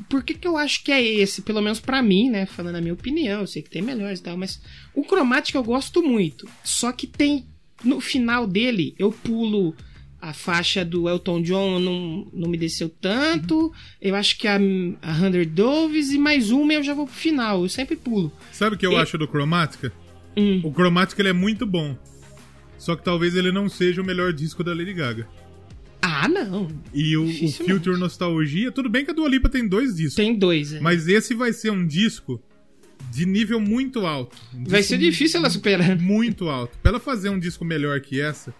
por que, que eu acho que é esse? Pelo menos pra mim, né? Falando a minha opinião, eu sei que tem melhores e tal, mas o Cromática eu gosto muito. Só que tem. No final dele, eu pulo a faixa do Elton John, não, não me desceu tanto. Eu acho que a, a Hundred Doves e mais uma eu já vou pro final. Eu sempre pulo. Sabe o que eu E- acho do Chromatica? Hum. O Chromatica ele é muito bom. Só que talvez ele não seja o melhor disco da Lady Gaga. Ah, não. E o, o. Future Nostalgia, tudo bem que a Dua Lipa tem dois discos. Tem dois. é. Mas esse vai ser um disco de nível muito alto. Um Vai ser difícil ela superar. Muito alto. Pra ela fazer um disco melhor que essa,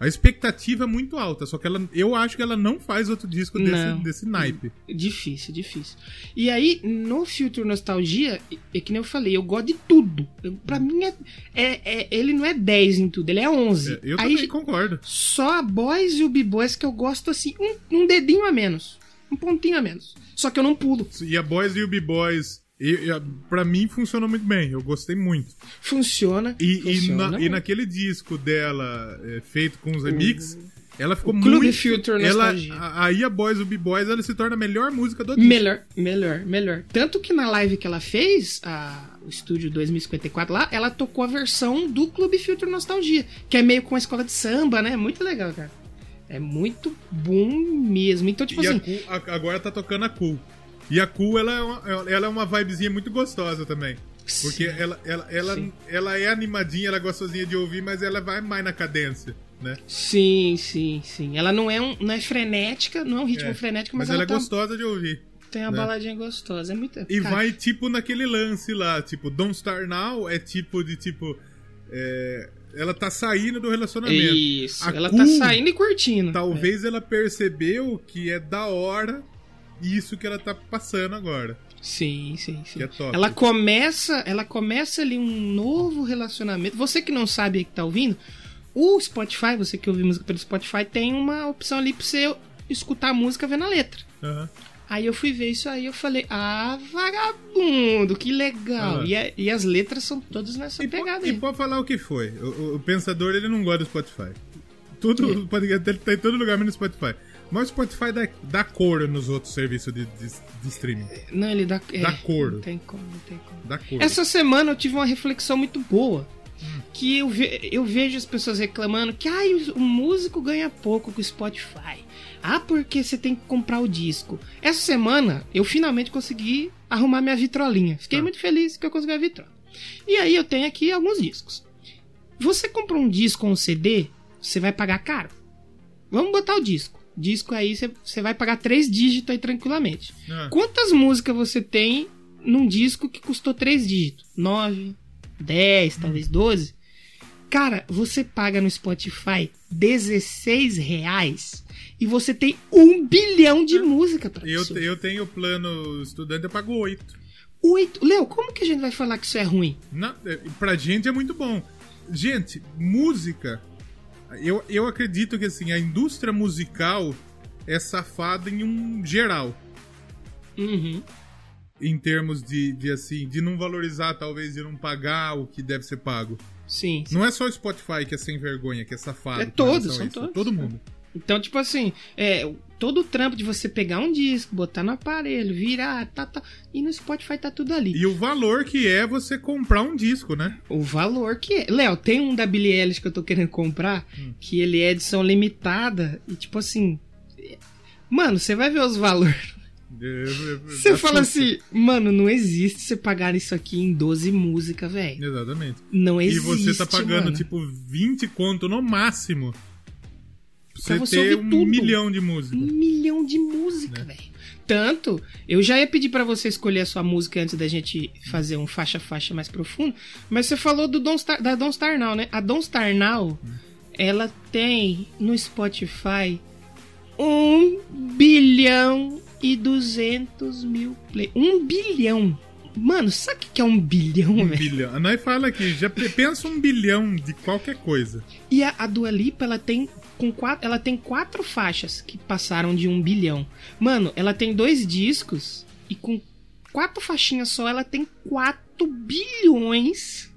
a expectativa é muito alta. Só que ela, eu acho que ela não faz outro disco desse, Não. desse naipe. Difícil, difícil. E aí, no Future Nostalgia, é que nem eu falei, eu gosto de tudo. Eu, pra mim, é, é- é- ele não é 10 em tudo, ele é 11. É, eu aí, também concordo. só a Boys e o B-Boys que eu gosto assim, um, um dedinho a menos. Um pontinho a menos. Só que eu não pulo. E a Boys e o B-Boys, e, e a- pra mim funcionou muito bem. Eu gostei muito. Funciona. E, e, funciona na- e naquele disco dela, é, feito com os remix, ela ficou o Clube muito... Future ela, Nostalgia. a- Aí a Boys e o B-Boys, ela se torna a melhor música do disco. Melhor, melhor, melhor. Tanto que na live que ela fez, a, o estúdio 2054 lá, ela tocou a versão do Clube Future Nostalgia, que é meio com a escola de samba, né? Muito legal, cara. É muito bom mesmo. Então, tipo E assim, a- agora tá tocando a Cool. E a Cool, ela é uma, ela é uma vibezinha muito gostosa também. Porque Sim. ela, ela, ela, Sim. ela é animadinha, ela é gostosinha de ouvir, mas ela vai mais na cadência, né? sim, sim, sim. Ela não é, um, não é frenética, não é um ritmo É. frenético, Mas, mas, ela, é tá, gostosa de ouvir. Tem uma né? baladinha gostosa. É muito. E cara, vai tipo naquele lance lá, tipo, Don't Star Now é tipo de tipo. é, ela tá saindo do relacionamento. Isso. A ela tá saindo e curtindo. Talvez ela percebeu que é da hora isso que ela tá passando agora. Sim, sim, sim. Que é top. Ela começa, ela começa ali um novo relacionamento. Você que não sabe aí que tá ouvindo, o Spotify, você que ouve música pelo Spotify, tem uma opção ali pra você escutar a música vendo a letra. Aham. Aí eu fui ver isso aí eu falei, ah, vagabundo, que legal. Ah. E, a- e as letras são todas nessa E, po- pegada e aí. pode falar o que foi. O, o- o pensador ele não gosta do Spotify. Tudo, podcast dele tá em todo lugar menos no Spotify. Mas o Spotify dá, dá cor nos outros serviços de, de, de streaming. Não, ele dá. É, Dá cor. Não tem como, não tem como. Dá cor. Essa semana eu tive uma reflexão muito boa. Que eu, ve- eu vejo as pessoas reclamando que ah, o, músico ganha pouco com o Spotify. Ah, porque você tem que comprar o disco. Essa semana eu finalmente consegui arrumar minha vitrolinha. Fiquei Tá. muito feliz que eu consegui a vitrola. E aí eu tenho aqui alguns discos. Você comprou um disco ou um CD, você vai pagar caro. Vamos botar o disco. Disco aí você, vai pagar três dígitos aí tranquilamente. Ah, Quantas músicas você tem num disco que custou três dígitos? 9, 10, talvez 12? Cara, você paga no Spotify 16 reais e você tem um bilhão de música pra eu, eu tenho plano estudante, eu pago 8. Oito. Léo, como que a gente vai falar que isso é ruim? Na, é, pra gente é muito bom. Gente, música. Eu, eu acredito que assim, a indústria musical é safada em um geral. Uhum. Em termos de, de assim, de não valorizar, talvez, de não pagar o que deve ser pago. Sim. Não é só o Spotify que é sem vergonha, que é safado. É todos, são isso, todos. Todo mundo. Então, tipo assim, é, todo o trampo de você pegar um disco, botar no aparelho, virar, tá, tá, e no Spotify tá tudo ali. E o valor que é você comprar um disco, né? O valor que é. Léo, tem um da Billie Eilish que eu tô querendo comprar, Hum. que ele é edição limitada, e tipo assim. Mano, você vai ver os valores. Você fala assim, mano, não existe você pagar isso aqui em 12 músicas, velho. Exatamente. Não E existe. você tá pagando, mano. tipo, 20 conto no máximo. Pra você ter ouvir um tudo. milhão de músicas. Um milhão de música, Né? velho. Tanto, eu já ia pedir pra você escolher a sua música antes da gente fazer um faixa-faixa mais profundo, mas você falou do Don't Star, da Don't Star Now, né? A Don't Star Now, ela tem no Spotify 1 bilhão e 200 mil play. 1 bilhão. Mano, sabe o que é um bilhão, Um velho? bilhão. Nai fala aqui, já pe- pensa um bilhão de qualquer coisa. E a, a Dua Lipa, ela tem, com quatro, ela tem quatro faixas que passaram de um bilhão. Mano, ela tem dois discos e com quatro faixinhas só, ela tem 4 bilhões.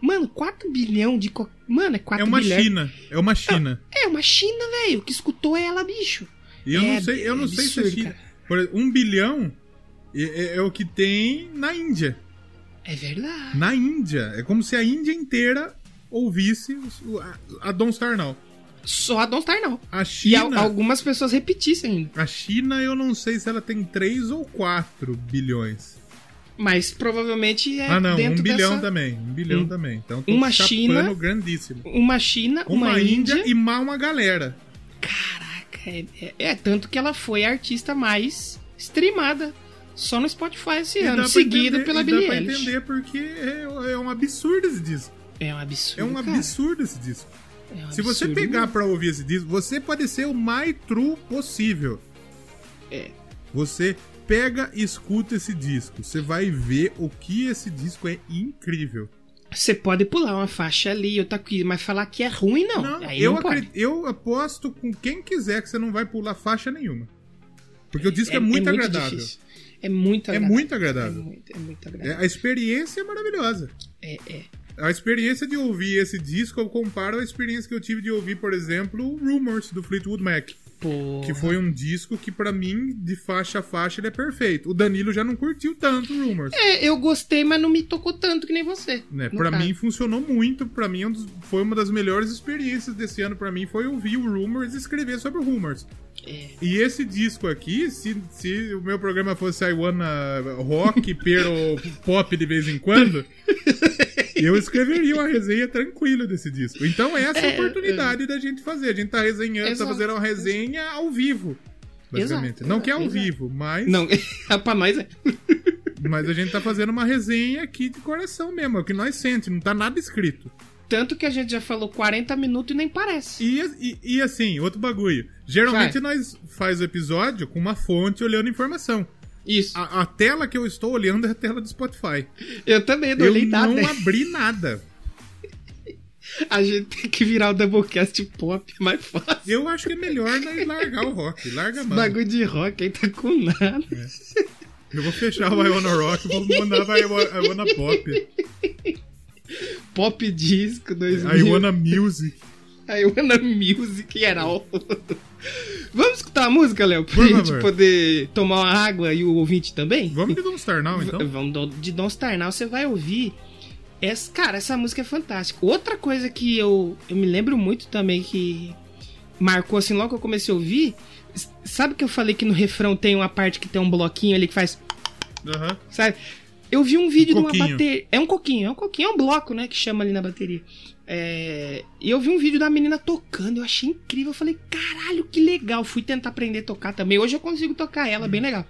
Mano, 4 bilhão de... co- Mano, é 4 É uma bilhões. China. É uma China. É uma China, velho, que escutou ela, bicho. E eu É não sei, eu não sei se é absurdo, China. Por um bilhão é, é- é o que tem na Índia. É verdade. Na Índia. É como se a Índia inteira ouvisse a, a Don't Star Now. Só a Don't Star não. A E China. al- algumas pessoas repetissem ainda. A China, eu não sei se ela tem 3 ou 4 bilhões. Mas provavelmente é ah, não, um bilhão dessa... também. Um bilhão Um- também. Então, uma China- grandíssimo. Uma China, Uma, uma, Índia, Índia e mal uma galera. Caraca, é, é- é tanto que ela foi a artista mais streamada só no Spotify esse E ano, pra seguido entender- pela e Billie Dá pra Eilish. entender porque é, é um absurdo esse disco. É um absurdo. É um cara. absurdo esse disco. É um Se você pegar mesmo. pra ouvir esse disco, você pode ser o mais true possível. É. Você pega e escuta esse disco. Você vai ver o que esse disco é incrível. Você pode pular uma faixa ali, outra aqui, mas falar que é ruim, não. Não, Aí eu, não acredito- eu aposto com quem quiser que você não vai pular faixa nenhuma. Porque o disco é, muito, agradável. difícil. É muito É agradável. muito É agradável. muito, é muito É, agradável. a experiência é maravilhosa. É, é. A experiência de ouvir esse disco eu comparo à experiência que eu tive de ouvir, por exemplo, o Rumors do Fleetwood Mac. Pô. Que foi um disco que, pra mim, de faixa a faixa, ele é perfeito. O Danilo já não curtiu tanto o Rumors. É, eu gostei, mas não me tocou tanto que nem você. Né? Pra caso. mim funcionou muito. Pra mim é foi uma das melhores experiências desse ano. Pra mim foi ouvir o Rumors e escrever sobre o Rumors. É. E esse disco aqui, se, se o meu programa fosse I Wanna Rock, pero pop de vez em quando, eu escreveria uma resenha tranquila desse disco. Então essa é a É, oportunidade da gente fazer. A gente tá resenhando, tá Exato. fazendo uma resenha ao vivo. basicamente. Exato, não que é ao exato. vivo, mas, Não, pra nós é. mas a gente tá fazendo uma resenha aqui de coração mesmo, é o que nós sente, não tá nada escrito. Tanto que a gente já falou 40 minutos e nem parece. E, e, e assim, outro bagulho. Geralmente nós faz o episódio com uma fonte olhando informação. Isso. A, a tela que eu estou olhando é a tela do Spotify. Eu também não Eu olhei nada. não abri nada. A gente tem que virar o Doublecast pop é mais fácil. Eu acho que é melhor nós largar o rock. Larga a mão. bagulho de rock aí tá com nada. Eu vou fechar o I Wanna Rock e vou mandar pra I Wa- I Wanna Pop. Pop disco 2000. I Wanna Music. I wanna music e all. Vamos escutar a música, Léo? Pra Por gente favor. poder tomar uma água e o ouvinte também? Vamos de Don't Star Now, então? V- Vamos de Don't Star Now, você vai ouvir. Essa, cara, essa música é fantástica. Outra coisa que eu, eu me lembro muito também que marcou assim logo que eu comecei a ouvir. Sabe que eu falei que no refrão tem uma parte que tem um bloquinho ali que faz. Aham. Sabe? Eu vi um vídeo Um de uma bateria. É um coquinho, é um coquinho, é um bloco, né? Que chama ali na bateria. É, E eu vi um vídeo da menina tocando, eu achei incrível. Eu falei, caralho, que legal. Fui tentar aprender a tocar também. Hoje eu consigo tocar ela, bem legal.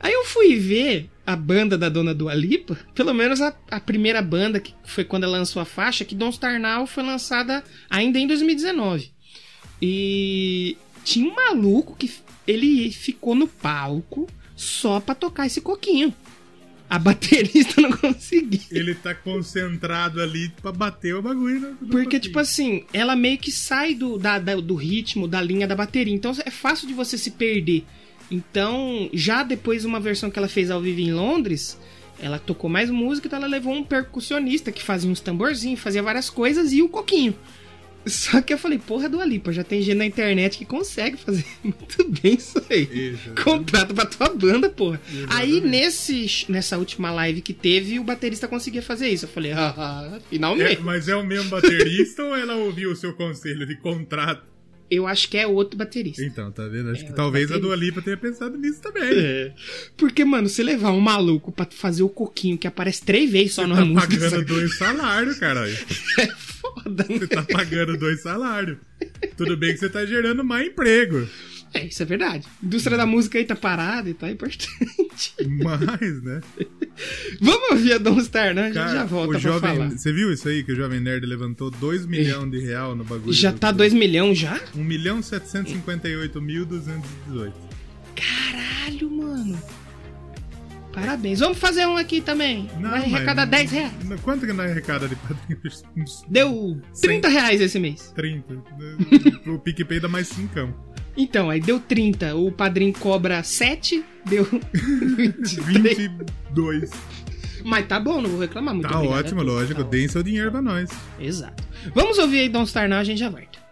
Aí eu fui ver a banda da dona Dua Lipa, pelo menos a, a primeira banda, que foi quando ela lançou a faixa, que Don't Star Now foi lançada ainda em 2019. E tinha um maluco que ele ficou no palco só pra tocar esse coquinho. A baterista não conseguia. Ele tá concentrado ali pra bater o bagulho. né? Porque, tipo assim, ela meio que sai do, da- da- do ritmo, da linha da bateria. Então é fácil de você se perder. Então, já depois, uma versão que ela fez ao vivo em Londres, ela tocou mais música, então ela levou um percussionista que fazia uns tamborzinhos, fazia várias coisas e o coquinho. Só que eu falei, porra, do Alipa, já tem gente na internet que consegue fazer muito bem isso aí. Exatamente. Contrata pra tua banda, porra. Aí Exatamente. nesse, nessa última live que teve, o baterista conseguia fazer isso. Eu falei, ah, É, finalmente. mas é o mesmo baterista ou ela ouviu o seu conselho de contrato? Eu acho que é outro baterista. Então, tá vendo? Acho É, que talvez a baterista. Dua Lipa tenha pensado nisso também. É. Porque, mano, você levar um maluco pra fazer o coquinho que aparece três vezes só Você numa tá música, pagando sabe? dois salários, caralho. é foda, né? Você tá pagando dois salários. Tudo bem que você tá gerando mais emprego. É, isso é verdade. A indústria da música aí tá parada e tá importante. Mas, né? Vamos ouvir a Don't Star, né? A gente Cara, já volta pra jovem, falar. Você viu isso aí que o Jovem Nerd levantou 2 milhões de real no bagulho? Já tá 2 milhões já? 1 milhão 758 mil 218. Caralho, mano. Parabéns. Vamos fazer um aqui também. Vai mas- arrecadar 10 reais. Quanto que não é arrecada de padrinho? Uns Deu 30 reais esse mês. 30. o PicPay dá mais 5. Então, aí deu 30. O padrinho cobra 7, deu 23. 22. Mas tá bom, não vou reclamar muito. Tá obrigado ótimo, lógico. tá Deem seu dinheiro pra nós. Exato. Vamos ouvir aí Don't Star Now, a gente já volta.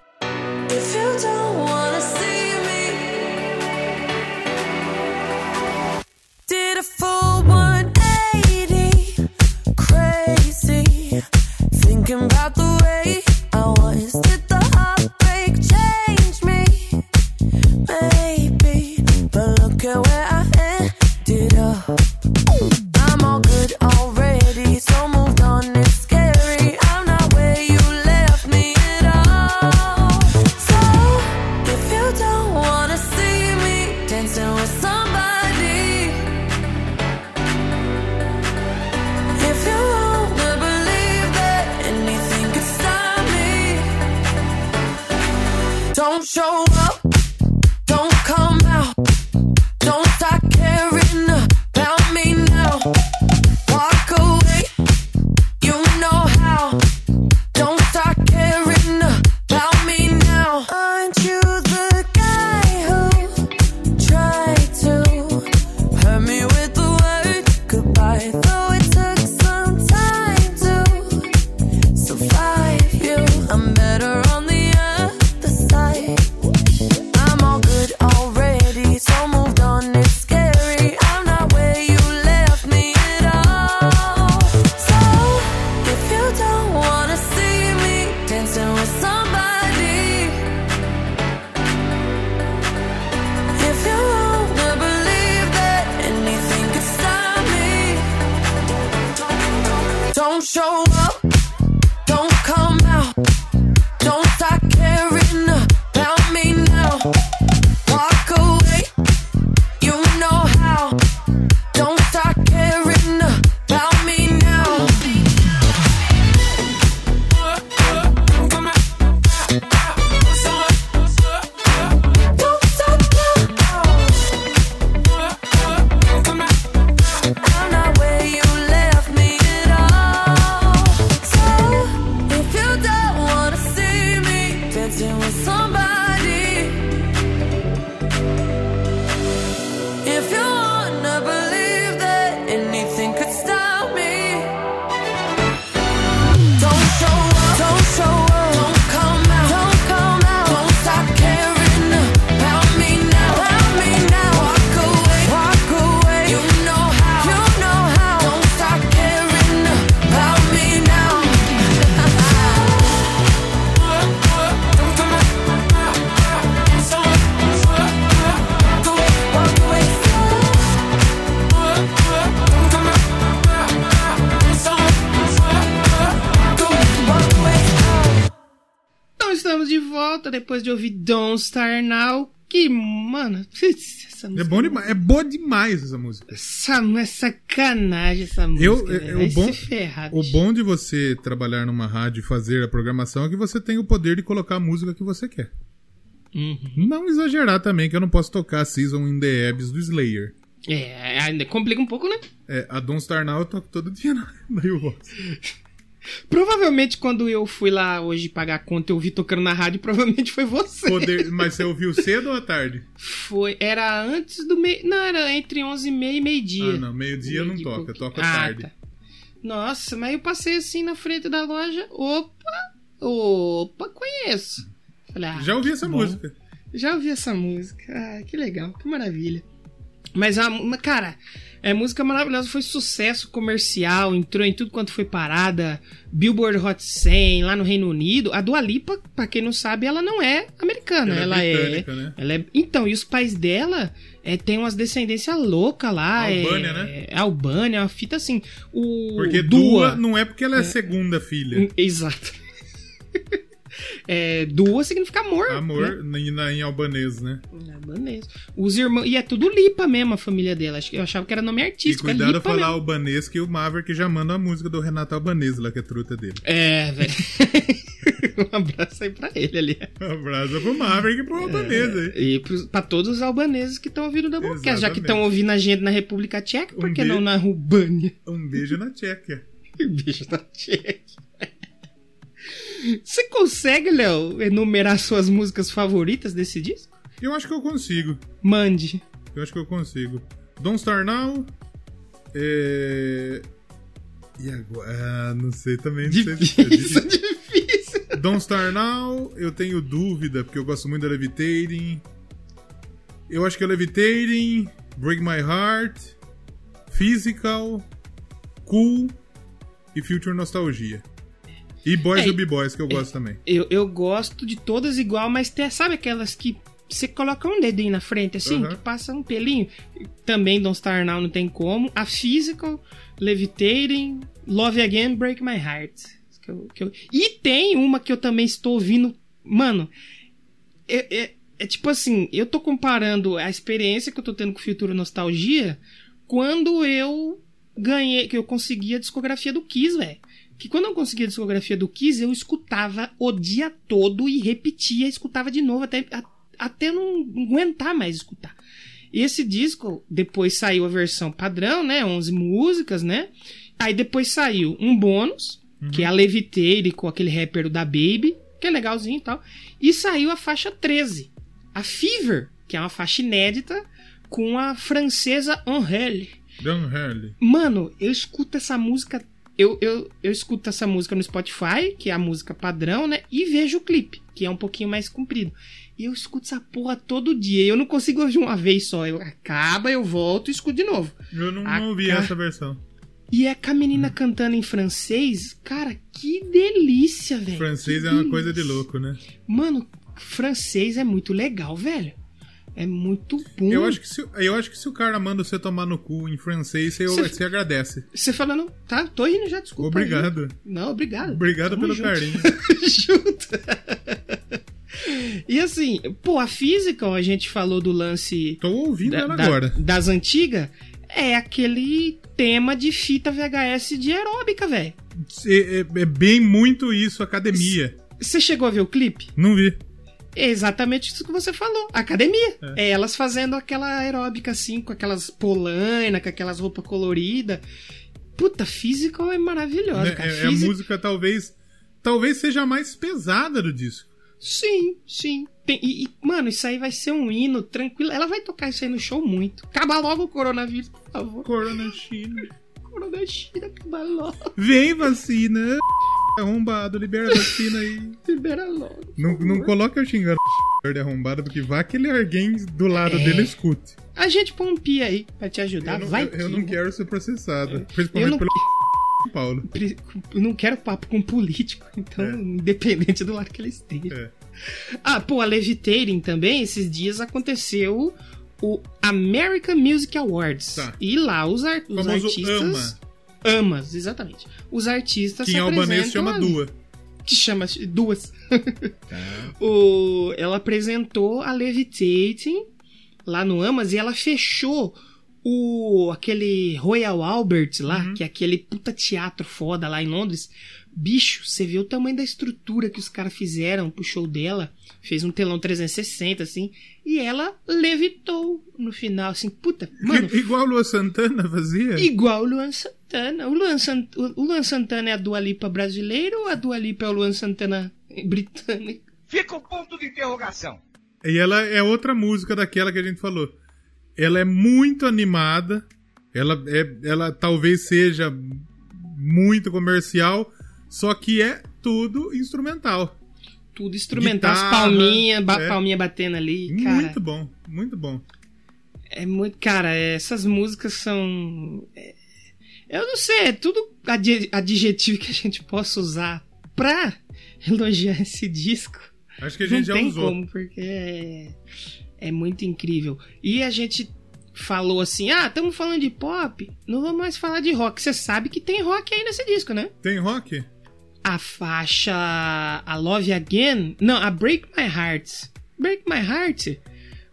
Essa É música. bom demais. É boa demais essa música. Essa é sacanagem essa música. Eu, é, o, bom, ferrar, o bom de você trabalhar numa rádio e fazer a programação é que você tem o poder de colocar a música que você quer. Uhum. Não exagerar também, que eu não posso tocar Season in the Abyss do Slayer. É, ainda complica um pouco, né? É, a Don't Star Now eu toco todo dia na, na U-Box. Provavelmente quando eu fui lá hoje pagar a conta eu vi tocando na rádio, provavelmente foi você. Poder, mas você ouviu cedo ou à tarde? Foi, era antes do meio, não, era entre 11 e meia e meio-dia. Ah, não, meio-dia eu não toco à Ah, tarde. tá. Nossa, mas eu passei assim na frente da loja, opa, opa, conheço. Falei, ah, Já ouvi essa bom. música. Já ouvi essa música. Ah, que legal, que maravilha. Mas, a, cara, é música maravilhosa, foi sucesso comercial, entrou em tudo quanto foi parada, Billboard Hot 100 lá no Reino Unido. A Dua Lipa, pra quem não sabe, ela não é americana, Ela ela, é é, britânica, né? ela é. Então, e os pais dela é, tem umas descendências loucas lá. Albânia, é, né? É Albânia, é uma fita assim. O Porque Dua, Dua não é porque ela é, segunda filha. Hum, Exato. É, Dua significa amor. né? Amor em, na- em albanês, né? É albanês. Os irmãos. E é tudo Lipa mesmo, a família dela. Acho que Eu achava que era nome E artístico. cuidado é a Lipa falar mesmo. albanês que o Maverick já manda a música do Renato Albanês lá, que é truta dele. É, velho. um abraço aí pra ele ali. Abraço pro Maverick e pro albanês aí. E pros- pra todos os albaneses que estão ouvindo o Doublecast. Já que estão ouvindo a gente na República Tcheca, por Um que beijo. não na Rubânia? Um beijo na Tchequia. Beijo na Tcheca. Você consegue, Léo, enumerar suas músicas favoritas desse disco? Eu acho que eu consigo. Mande. Eu acho que eu consigo. Don't Star Now. É... E agora? Ah, não sei também. Não sei se é Difícil, difícil. difícil. Don't Star Now, eu tenho dúvida, porque eu gosto muito da Levitating. Eu acho que é Levitating, Break My Heart, Physical, Cool e Future Nostalgia. E Boys É, Will Be Boys, que eu gosto também. Eu, eu gosto de todas igual, mas tem, sabe aquelas que você coloca um dedinho na frente, assim, Uhum. que passa um pelinho? Também Don't Star Now não tem como. A Physical, Levitating, Love Again, Break My Heart. Que eu- que eu- E tem uma que eu também estou ouvindo. Mano, é, é- é tipo assim, eu tô comparando a experiência que eu tô tendo com Futuro Nostalgia quando eu ganhei, que eu consegui a discografia do Kiss, velho. Que quando eu consegui a discografia do Kiss, eu escutava o dia todo e repetia, escutava de novo até, a- até não aguentar mais escutar. Esse disco, depois saiu a versão padrão, né? 11 músicas, né? Aí depois saiu um bônus, que é a Levitating com aquele rapper da Baby, que é legalzinho e tal. E saiu a faixa 13, a Fever, que é uma faixa inédita com a francesa Angèle. Hurley. Mano, eu escuto essa música. Eu, eu, eu escuto essa música no Spotify, que é a música padrão, né? E vejo o clipe, que é um pouquinho mais comprido. E eu escuto essa porra todo dia. Eu não consigo ouvir uma vez só. Eu acaba, eu volto e escuto de novo. Eu não, não ouvi essa versão. E é com a menina cantando em francês. Cara, que delícia, velho. Francês Que é uma coisa de louco, né? Mano, francês é muito legal, velho. É muito bom. Eu acho, que se, eu acho que se o cara manda você tomar no cu em francês, você, Você- você agradece. Você falando, tá, tô indo já, desculpa. aí. Obrigado. Não, obrigado. Obrigado Tamo pelo junto. carinho. junto. e assim, pô, a Physical, a gente falou do lance Tô ouvindo da- ela da- agora. das antigas, é aquele tema de fita VHS de aeróbica, velho. É, é- é bem muito isso, academia. Você chegou a ver o clipe? Não vi. É exatamente isso que você falou. Academia. É. elas fazendo aquela aeróbica assim, com aquelas polainas, com aquelas roupas coloridas. Puta, Physical é maravilhosa, É, cara. é- é a Physical- música talvez talvez seja a mais pesada do disco. Sim, sim. Tem- e, e, mano, isso aí vai ser um hino tranquilo. Ela vai tocar isso aí no show muito. Acaba logo o coronavírus, por favor. Corona China. Corona China, acaba logo. Vem vacina. Arrombado, libera a vacina aí. Libera logo. Não, não coloca eu xingando de arrombado, porque vai aquele alguém do lado É. dele escute. A gente põe um pia aí pra te ajudar. eu não, vai eu, eu que- não quero ser processado. Eu Principalmente não- pelo Paulo. Eu não quero papo com político, então, É. independente do lado que ele esteja. É. Ah, pô, a Levitating também, esses dias aconteceu o American Music Awards. Tá. E lá os, ar- os artistas. Amas, exatamente. Os artistas Que em se albanês apresentam chama. Dua. que chama duas. o, ela apresentou a Levitating lá no Amas e ela fechou o aquele Royal Albert lá, que é aquele puta teatro foda lá em Londres. Bicho, você vê o tamanho da estrutura que os caras fizeram pro show dela. Fez um telão 360, assim. E ela levitou no final, assim. Puta, mano, Igual o Lua Santana fazia? igual o Luan Santana. O Luan, Sant... o Luan Santana é a Dua Lipa brasileira ou a Dua Lipa é o Luan Santana britânico? Fica o ponto de interrogação. E ela é outra música daquela que a gente falou. Ela é muito animada. Ela, é, ela talvez seja muito comercial, só que é tudo instrumental. Tudo instrumental, as Guitarra, palminhas, ba é. palminha batendo ali, cara. Muito bom, muito bom. É muito. Cara, essas músicas são. é, Eu não sei, é tudo adjetivo que a gente possa usar pra elogiar esse disco. Acho que a não gente já tem usou. como, porque é, é muito incrível. E a gente falou assim: ah, estamos falando de pop, não vamos mais falar de rock. Você sabe que tem rock aí nesse disco, né? Tem rock? A faixa A Love Again, não, a Break My Heart. Break My Heart.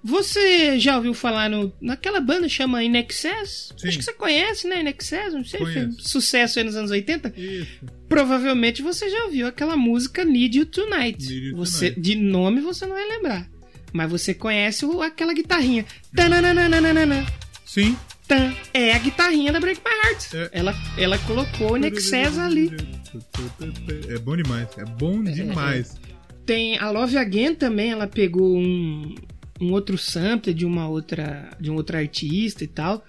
Você já ouviu falar no, naquela banda chama In Excess? Sim. Acho que você conhece, né? In Excess, não sei, Conheço. fez sucesso aí nos anos 80. Isso. Provavelmente você já ouviu aquela música Need You Tonight. Need You você, Tonight. De nome você não vai lembrar. Mas você conhece o- aquela guitarrinha. Tananana, Sim. tan. É a guitarrinha da Break My Heart. É. Ela, ela colocou In Excess ali. É bom demais. É bom demais. Tem a Love Again também, ela pegou um, um outro sample de uma outra de um outro artista e tal.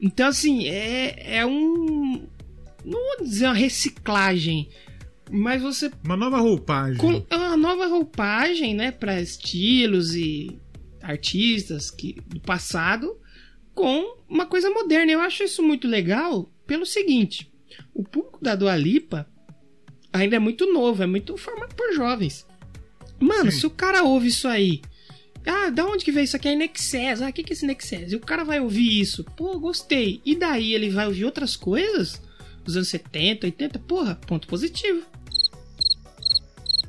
Então assim, é, é um não vou dizer uma reciclagem, mas você Uma nova roupagem. col- é uma nova roupagem, né, para estilos e artistas que do passado com uma coisa moderna. Eu acho isso muito legal pelo seguinte: o público da Dua Lipa ainda é muito novo, é muito formado por jovens. Mano, Sim. se o cara ouve isso aí, ah, da onde que veio isso aqui? É Nexus. Ah, o que, que é esse Nexus? E o cara vai ouvir isso, pô, gostei. E daí ele vai ouvir outras coisas dos anos 70, 80, porra, ponto positivo.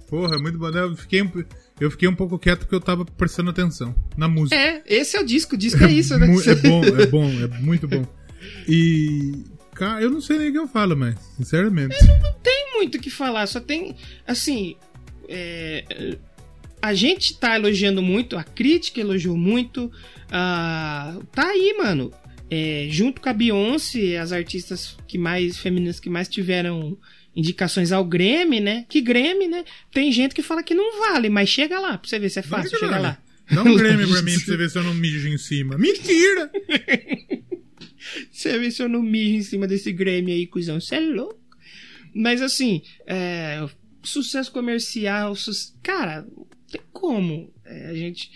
Porra, é muito bom. Eu fiquei, um- eu fiquei um pouco quieto porque eu tava prestando atenção na música. É, esse é o disco, o disco é isso, né? É bom, é bom, é muito bom. E. Cara, eu não sei nem o que eu falo, mas, sinceramente. tem muito o que falar, só tem. Assim. é, a gente tá elogiando muito, a crítica elogiou muito. ah, tá aí, mano. É, junto com a Beyoncé, as artistas que mais femininas que mais tiveram indicações ao Grammy, né? Que Grammy, né? Tem gente que fala que não vale, mas chega lá pra você ver se é fácil, chega vale. lá. Dá um Grammy pra mim pra você ver se eu não mijo em cima. Mentira! Você vê se eu não mijo em cima desse Grammy aí, cuzão. Você é louco. Mas assim, é, sucesso comercial, su- cara, tem como. É, a gente.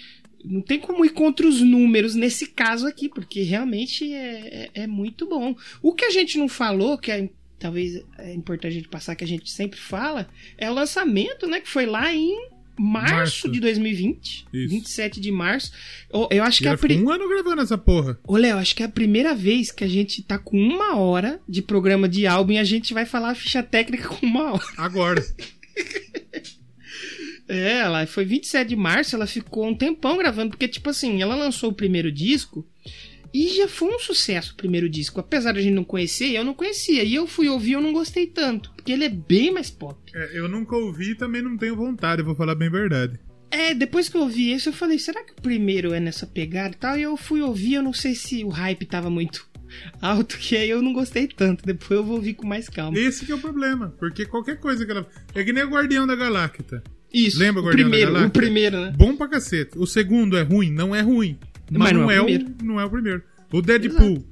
Não tem como ir contra os números nesse caso aqui, porque realmente é, é, é muito bom. O que a gente não falou, que é, talvez é importante a gente passar, que a gente sempre fala, é o lançamento, né? Que foi lá em março, Março. de 2020. Isso. 27 de março. Eu, eu acho que Já é a pri- um ano gravando essa porra. Ô, Léo, acho que é a primeira vez que a gente tá com uma hora de programa de álbum e a gente vai falar a ficha técnica com uma hora. Agora. É, ela foi 27 de março, ela ficou um tempão gravando, porque, tipo assim, ela lançou o primeiro disco e já foi um sucesso o primeiro disco. Apesar de a gente não conhecer, eu não conhecia. E eu fui ouvir e eu não gostei tanto, porque ele é bem mais pop. É, eu nunca ouvi e também não tenho vontade, vou falar bem a verdade. É, depois que eu ouvi isso, eu falei, será que o primeiro é nessa pegada e tal? E eu fui ouvir, eu não sei se o hype tava muito alto, que aí eu não gostei tanto. Depois eu vou ouvir com mais calma. Esse que é o problema, porque qualquer coisa que ela. É que nem o Guardião da Galáctica. Isso, Lembra o o Guardião da primeiro, o Galáxia? primeiro, né? Bom pra cacete. O segundo é ruim? Não é ruim. Mas, não, é, o, não é o primeiro. O Deadpool.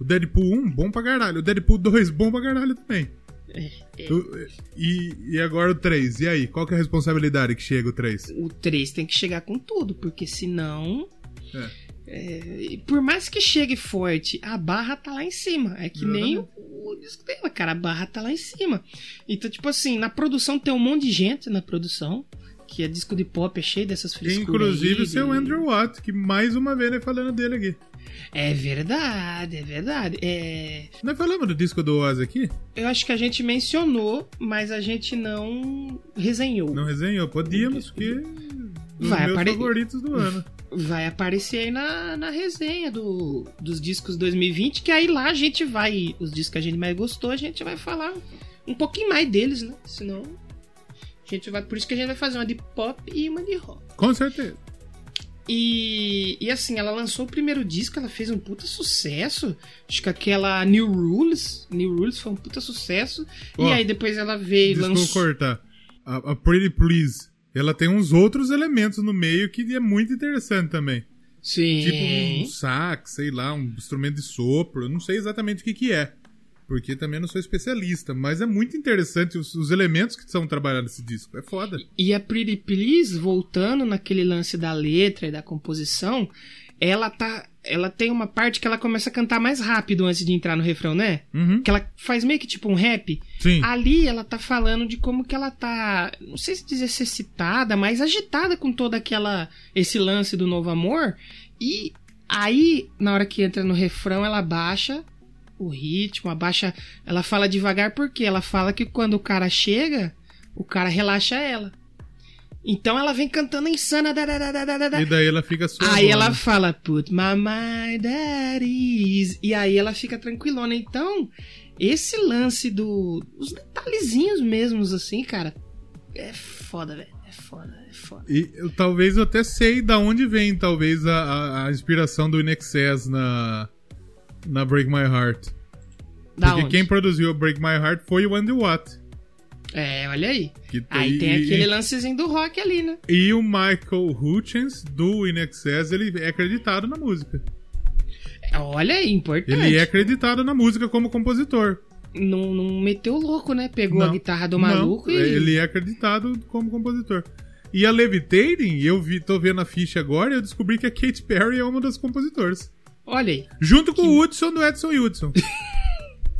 O Deadpool 1, bom pra caralho. O Deadpool 2, bom pra caralho também. É, O- e, e agora o 3. E aí? Qual que é a responsabilidade que chega o 3? O 3 tem que chegar com tudo, porque senão. É. é, e por mais que chegue forte, a barra tá lá em cima. É que nem o, o disco dela, cara. A barra tá lá em cima. Então, tipo assim, na produção tem um monte de gente na produção. Que é disco de pop, é cheio dessas frescuras. Inclusive aí, o seu Andrew Watt, que mais uma vez né, falando dele aqui. É verdade, é verdade. É, Nós falamos do disco do Oz aqui? eu acho que a gente mencionou, mas a gente não resenhou. Não resenhou? Podíamos, porque dos Vai meus apare- favoritos do ano. Vai aparecer aí na, na resenha do, dos discos 2020, que aí lá a gente vai. Os discos que a gente mais gostou, a gente vai falar um pouquinho mais deles, né? Senão. A gente vai. Por isso que a gente vai fazer uma de pop e uma de rock. Com certeza. E, e assim, ela lançou o primeiro disco, ela fez um puta sucesso. Acho que aquela New Rules. New Rules foi um puta sucesso. Ó, e aí depois ela veio e lançou. cortar. A, a Pretty Please, ela tem uns outros elementos no meio que é muito interessante também. Sim. Tipo um sax, sei lá, um instrumento de sopro. Eu não sei exatamente o que, que é. Porque também não sou especialista. Mas é muito interessante os, os elementos que são trabalhados nesse disco. É foda. E a Pretty Please, voltando naquele lance da letra e da composição, ela tá. Ela tem uma parte que ela começa a cantar mais rápido antes de entrar no refrão, né? Uhum. Que ela faz meio que tipo um rap. Sim. Ali ela tá falando de como que ela tá, não sei se dizer se excitada, mas agitada com toda aquela esse lance do novo amor. E aí, na hora que entra no refrão, ela baixa o ritmo, abaixa, ela fala devagar porque ela fala que quando o cara chega, o cara relaxa ela. Então ela vem cantando insana. da, da, da, da, da, da. E daí ela fica suave. Aí ela fala, put my mind at ease. E aí ela fica tranquilona. Então, esse lance do. Os detalhezinhos mesmos, assim, cara. É foda, velho. É foda, é foda. E eu, talvez eu até sei da onde vem, talvez, a, a- a inspiração do Inexcess na, na Break My Heart. Da Porque onde? quem produziu Break My Heart foi o Andy Watt. É, olha aí. Que Aí e- tem e- aquele lancezinho do rock ali, né? E o Michael Hutchins, do Inexcess, ele é acreditado na música. Olha aí, importante. Ele é acreditado na música como compositor. Não, não meteu louco, né? Pegou Não. a guitarra do Não, maluco e. Ele é acreditado como compositor. E a Levitating, eu vi, tô vendo a ficha agora e eu descobri que a Katy Perry é uma das compositoras. Olha aí. Junto com o Hudson do Edson Hudson.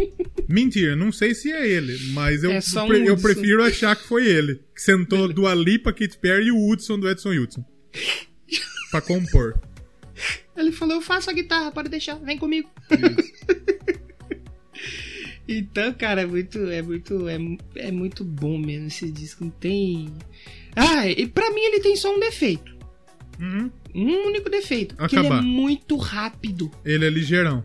Mentira, não sei se é ele, mas eu, É um eu Hudson. prefiro achar que foi ele. Que sentou do Alipa, Katy Perry e o Hudson do Edson Hudson. pra compor. Ele falou, eu faço a guitarra, pode deixar, vem comigo. então, cara, é muito, é muito, é, é muito bom mesmo esse disco. Não tem. Ah, e pra mim ele tem só um defeito. Uhum. Um único defeito. Que ele é Acabar. muito rápido. Ele é ligeirão.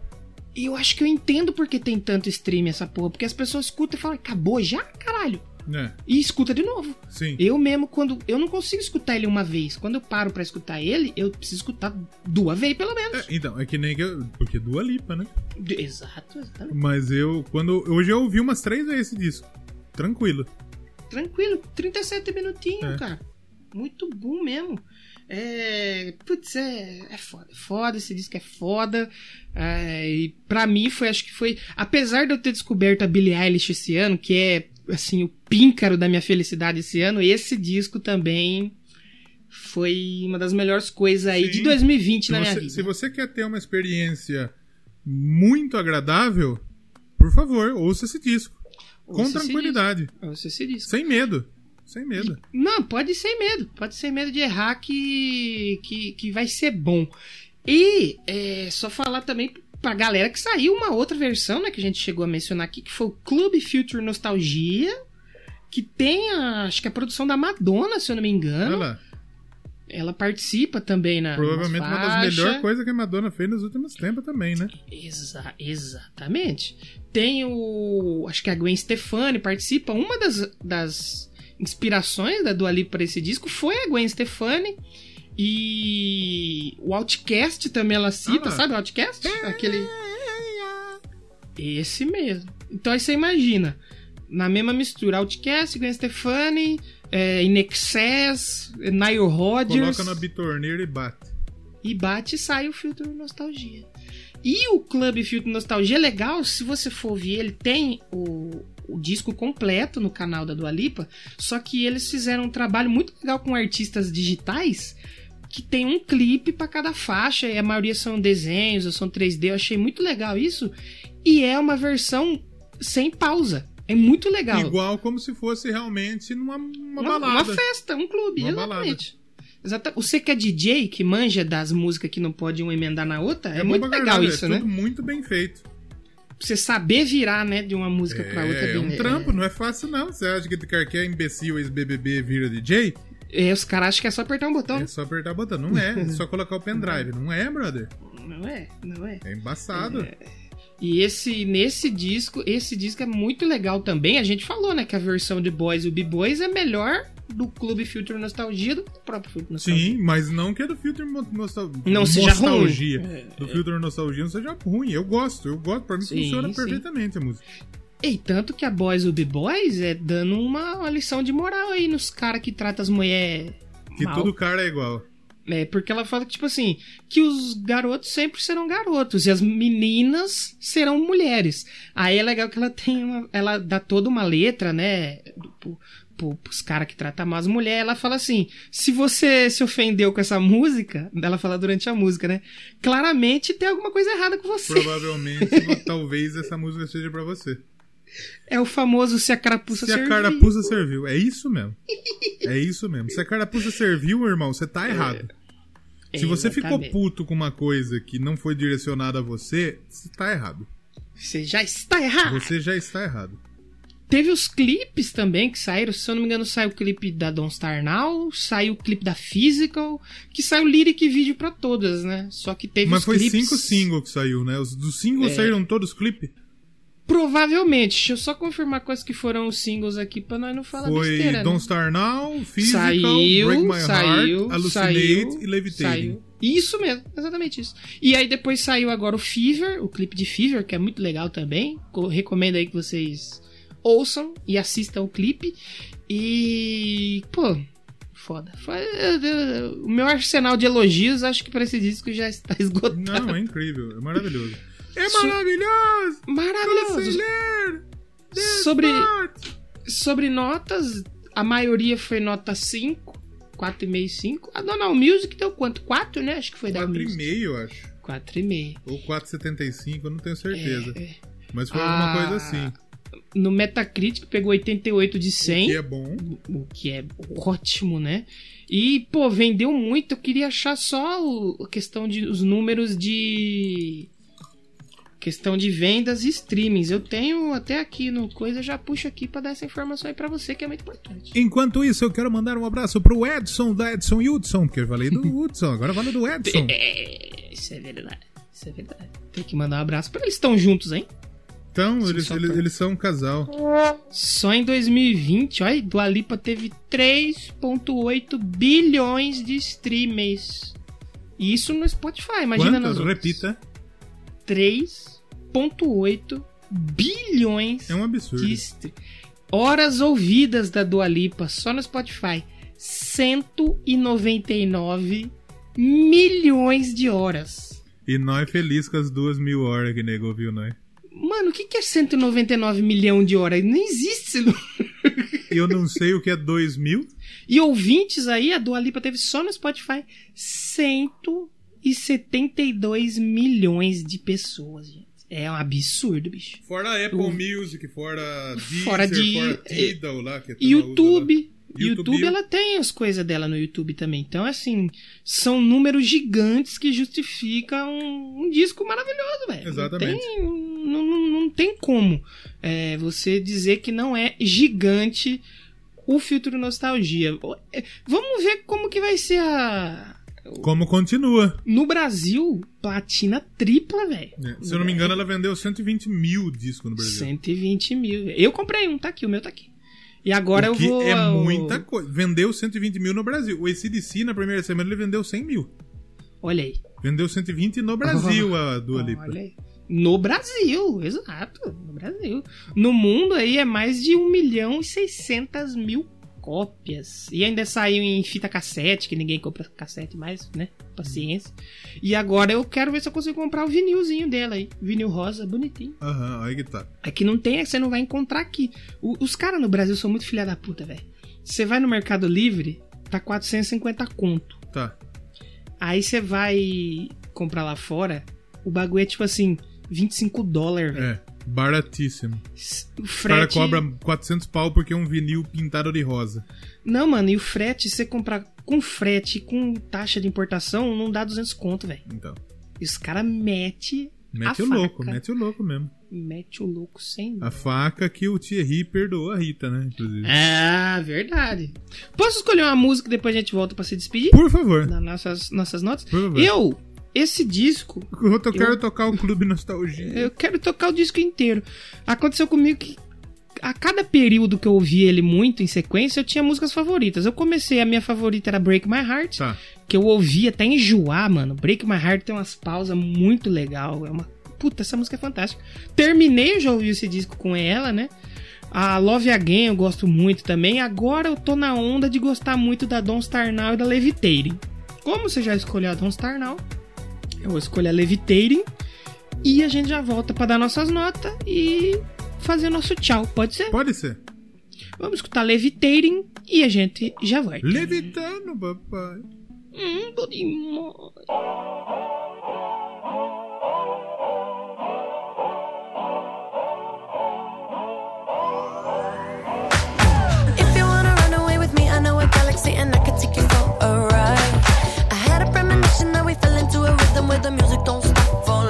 E eu acho que eu entendo porque tem tanto stream essa porra. Porque as pessoas escutam e falam, acabou já, caralho. É, E escuta de novo. sim. Eu mesmo, quando. Eu não consigo escutar ele uma vez. Quando eu paro pra escutar ele, eu preciso escutar duas vezes, pelo menos. É, então, é que nem que eu, Porque do Alipa, né? Exato, exatamente. Mas eu. quando Hoje eu ouvi umas três vezes esse disco. Tranquilo. Tranquilo, 37 minutinhos, É. cara. Muito bom mesmo. É. Putz, é, é foda. Foda, esse disco é foda. É, e pra mim foi, acho que foi. Apesar de eu ter descoberto a Billie Eilish esse ano, que é, assim, o píncaro da minha felicidade esse ano, esse disco também foi uma das melhores coisas aí Sim. de 2020 Se na minha você, vida. se você quer ter uma experiência muito agradável, por favor, ouça esse disco. Com Ouça esse tranquilidade. disco. Ouça esse disco. Sem medo. Sem medo. Não, pode ser medo. Pode ser medo de errar que, que, que vai ser bom. E é, só falar também pra galera que saiu uma outra versão, né? Que a gente chegou a mencionar aqui, que foi o Clube Future Nostalgia. Que tem, a, acho que a produção da Madonna, se eu não me Olha engano. lá. Ela participa também na. Provavelmente uma das melhores coisas que a Madonna fez nos últimos tempos também, né? Exa exatamente. Tem o. Acho que a Gwen Stefani participa. Uma das, das inspirações da Dua Lipa para esse disco foi a Gwen Stefani. E o Outcast também ela cita, Ah. sabe o Outcast? Aquele. Esse mesmo. Então aí você imagina. Na mesma mistura, Outcast, Gwen Stefani, é, In Excess, Nile Rodgers Coloca na bitorneira e bate. e bate e sai o filtro nostalgia. E o Clube Filtro Nostalgia é legal, se você for ouvir, ele tem o, o disco completo no canal da Dua Lipa, só que eles fizeram um trabalho muito legal com artistas digitais, que tem um clipe para cada faixa, e a maioria são desenhos ou são 3D, eu achei muito legal isso, e é uma versão sem pausa. É muito legal. Igual como se fosse realmente numa uma uma, balada. uma festa, um clube, Uma exatamente. Exata- Você que é DJ, que manja das músicas que não pode um emendar na outra, é, bom muito legal isso, é né? tudo muito bem feito. Você saber virar, né, de uma música pra outra. É, é bem- um trampo, não é fácil não. Você acha que qualquer imbecil ex-BBB vira DJ? É, os caras acham que é só apertar um botão. É só apertar o botão. Não é, é só colocar o pendrive. Não é, brother. Não é, não é. É embaçado. E esse nesse disco, esse disco é muito legal também. A gente falou, né, que a versão de Boys e o B-Boys é melhor do Clube Future Nostalgia do que o próprio Future Nostalgia. Sim, mas não que é do filtro mo- nostal... Não seja nostalgia. ruim. É, Do filtro nostalgia não seja ruim. Eu gosto, eu gosto. Pra mim Sim, funciona sim. perfeitamente a música. E tanto que a Boys o B-Boys é dando uma, uma lição de moral aí nos caras que tratam as mulheres Que mal. todo cara é igual. É, porque ela fala que, tipo assim, que os garotos sempre serão garotos e as meninas serão mulheres. Aí é legal que ela tem uma. Ela dá toda uma letra, né? Pro, pro, pros caras que tratam mal as mulheres. Ela fala assim: se você se ofendeu com essa música, ela fala durante a música, né? Claramente tem alguma coisa errada com você. Provavelmente, talvez essa música seja pra você. É o famoso se a carapuça Se a carapuça serviu. É isso mesmo. É isso mesmo. Se a carapuça serviu, irmão, você tá errado. Se você ficou puto com uma coisa que não foi direcionada a você, você tá errado. Você já está errado. Você já está errado. Teve os clipes também que saíram. Se eu não me engano, saiu o clipe da Don't Star Now, saiu o clipe da Physical, que saiu lyric vídeo pra todas, né? Só que teve Mas foi clipes... cinco singles que saiu, né? Os dos singles É. saíram todos clipe. Provavelmente. Deixa eu só confirmar quais que foram os singles aqui pra nós não falar Foi besteira, Don't né? Star Now, Physical, Saiu, Break My saiu, Heart, Hallucinate saiu, e Levitating. saiu. Isso mesmo, exatamente isso. E aí depois saiu agora o Fever, o clipe de Fever, que é muito legal também. Co- Recomendo aí que vocês ouçam e assistam o clipe. E. Pô, foda. O meu arsenal de elogios acho que pra esse disco já está esgotado. Não, é incrível, é maravilhoso. É Su- maravilhoso! Maravilhoso! Sobre, sobre notas, a maioria foi nota 5, 4,5, 5. A Donal Music deu quanto? 4, né? Acho que foi da Quatro e Music. meio, eu acho. 4,5. Ou 4,75, eu não tenho certeza. É, é. Mas foi Ah, alguma coisa assim. No Metacritic pegou 88 de 100, Que é bom. o que é ótimo, né? E, pô, vendeu muito. Eu queria achar só o- a questão de os números de questão de vendas e streamings. Eu tenho até aqui no coisa, já puxo aqui pra dar essa informação aí pra você que é muito importante. Enquanto isso, eu quero mandar um abraço pro Edson, da Edson Hudson, porque eu falei do Hudson, agora vale do Edson. É, isso é verdade. Isso é verdade. Tem que mandar um abraço pra eles. Estão juntos, hein? Então, Sim, eles, eles, pra- eles são um casal. Só em 2020, olha, Dua Lipa teve 3.8 bilhões de streamers. Isso no Spotify, imagina nas Quantas? outras. Repita. 3.8 bilhões É um absurdo. de horas ouvidas da Dua Lipa só no Spotify. 199 milhões de horas. E nós feliz com as duas mil horas que nego ouviu nós. Mano, o que que é 199 milhões de horas? Não existe esse. Eu não sei o que é dois mil. E ouvintes aí, a Dua Lipa teve só no Spotify 172 milhões de pessoas, gente. É um absurdo, bicho. Fora Apple O- Music, fora Deezer, Fora de- fora Tidal lá. Que turma YouTube. YouTube, YouTube, ela tem as coisas dela no YouTube também. Então, assim, são números gigantes que justificam um, um disco maravilhoso, velho. Exatamente. Não tem, não, não- não tem como é, você dizer que não é gigante o filtro nostalgia. É, Vamos ver como que vai ser a. Como continua. No Brasil, platina tripla, velho. né? Se eu não me engano, ela vendeu 120 mil discos no Brasil. 120 mil. Eu comprei um, tá aqui, o meu tá aqui. E agora o eu que vou. é muita coisa. Vendeu 120 mil no Brasil. O ACDC, na primeira semana, ele vendeu 100 mil. Olha aí. Vendeu 120 no Brasil a Dua Lipa. Olha aí. No Brasil, exato. No Brasil. No mundo aí é mais de 1 milhão e 600 mil cópias. E ainda saiu em fita cassete, que ninguém compra cassete mais, né? Paciência. E agora eu quero ver se eu consigo comprar o vinilzinho dela aí. Vinil rosa, bonitinho. Aham, aí que tá. É que não tem, você não vai encontrar aqui. O- os caras no Brasil são muito filha da puta, velho. Você vai no Mercado Livre, tá 450 conto. Tá. Aí você vai comprar lá fora, o bagulho é tipo assim, 25 dólares, velho. É, baratíssimo. O O cara frete. cobra 400 pau porque é um vinil pintado de rosa. Não, mano, e o frete, você comprar com frete, com taxa de importação, não dá 200 conto, velho. Então. E os caras mete Mete a o louco, faca. mete o louco mesmo. Mete o louco sem A faca que o Thierry perdoou a Rita, né? Inclusive. Ah, verdade. Posso escolher uma música e depois a gente volta pra se despedir? Por favor. Das nossas, nossas notas? Por favor. Eu, esse disco, Eu, eu quero tocar o Clube Nostalgia. eu quero tocar o disco inteiro. Aconteceu comigo que a cada período que eu ouvi ele muito em sequência, eu tinha músicas favoritas. Eu comecei, a minha favorita era Break My Heart, Tá. que eu ouvi até enjoar, mano. Break My Heart tem umas pausas muito legal. É uma. Puta, essa música é fantástica. Terminei, eu já ouvi esse disco com ela, né? A Love Again eu gosto muito também. Agora eu tô na onda de gostar muito da Don't Star Now e da Levitating. Como você já escolheu a Don't Star Now, eu vou escolher a Levitating. E a gente já volta pra dar nossas notas e fazer o nosso tchau. Pode ser? Pode ser. Vamos escutar Levitating e a gente já vai. Levitando, papai. Hum, bom demais. If you wanna run away with me, I know a galaxy and I can take you for a ride. Fell into a rhythm where the music don't stop for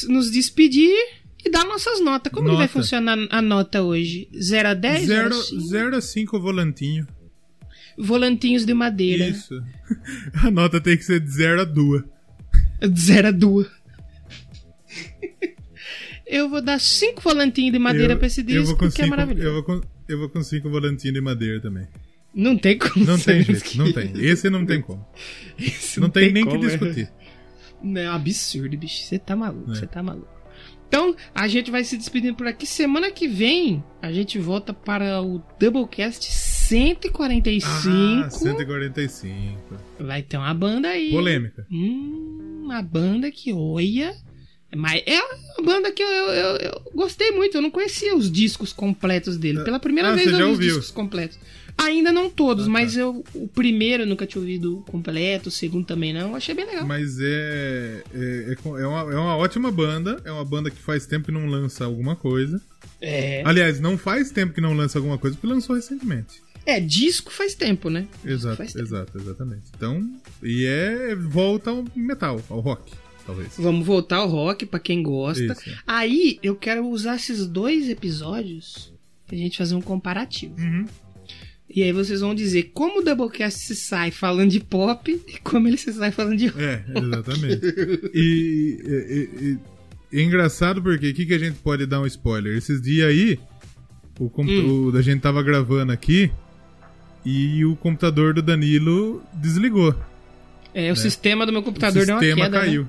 des- nos despedir e dar nossas notas. Como que vai Nota. funcionar a nota hoje? 0 a 10? 0 0 a 5? 0 a 5 volantinho. Volantinhos de madeira. Isso. A nota tem que ser de 0 a 2. De 0 a 2. Eu vou dar 5 volantinhos de madeira eu, pra esse disco, porque é maravilhoso. Eu vou com, eu vou com 5 volantinhos de madeira também. Não tem como Não tem jeito, não tem. Esse não tem como. Esse Não tem nem que como, é. discutir. Não, é um absurdo, bicho. Você tá maluco, É. você tá maluco. Então Então, a gente vai se despedindo por aqui. Semana que vem, a gente volta para o Doublecast 145. Ah, 145. Vai ter uma banda aí. Polêmica. Hum, uma banda que olha. Mas é uma banda que eu, eu, eu- gostei muito. Eu não conhecia os discos completos dele. Pela primeira Ah, vez eu vi os discos completos. Ainda não todos, Ah, tá. mas eu o primeiro eu nunca tinha ouvido completo, o segundo também não. Achei bem legal. Mas é, é, é, é uma, é uma ótima banda. É uma banda que faz tempo que não lança alguma coisa. É. Aliás, não faz tempo que não lança alguma coisa, porque lançou recentemente. É, disco faz tempo, né? Exato, tempo. exato, exatamente. Então, e é volta ao metal, ao rock, talvez. Vamos voltar ao rock pra quem gosta. Isso. Aí eu quero usar esses dois episódios pra gente fazer um comparativo. Uhum. E aí vocês vão dizer como o Doublecast se sai falando de pop e como ele se sai falando de rock. É, exatamente. e, e- e- é engraçado porque aqui que a gente pode dar um spoiler. Esses dias aí, o, Hum. o- a gente tava gravando aqui e o computador do Danilo desligou. É, o sistema do meu O computador deu uma sistema queda, caiu, né?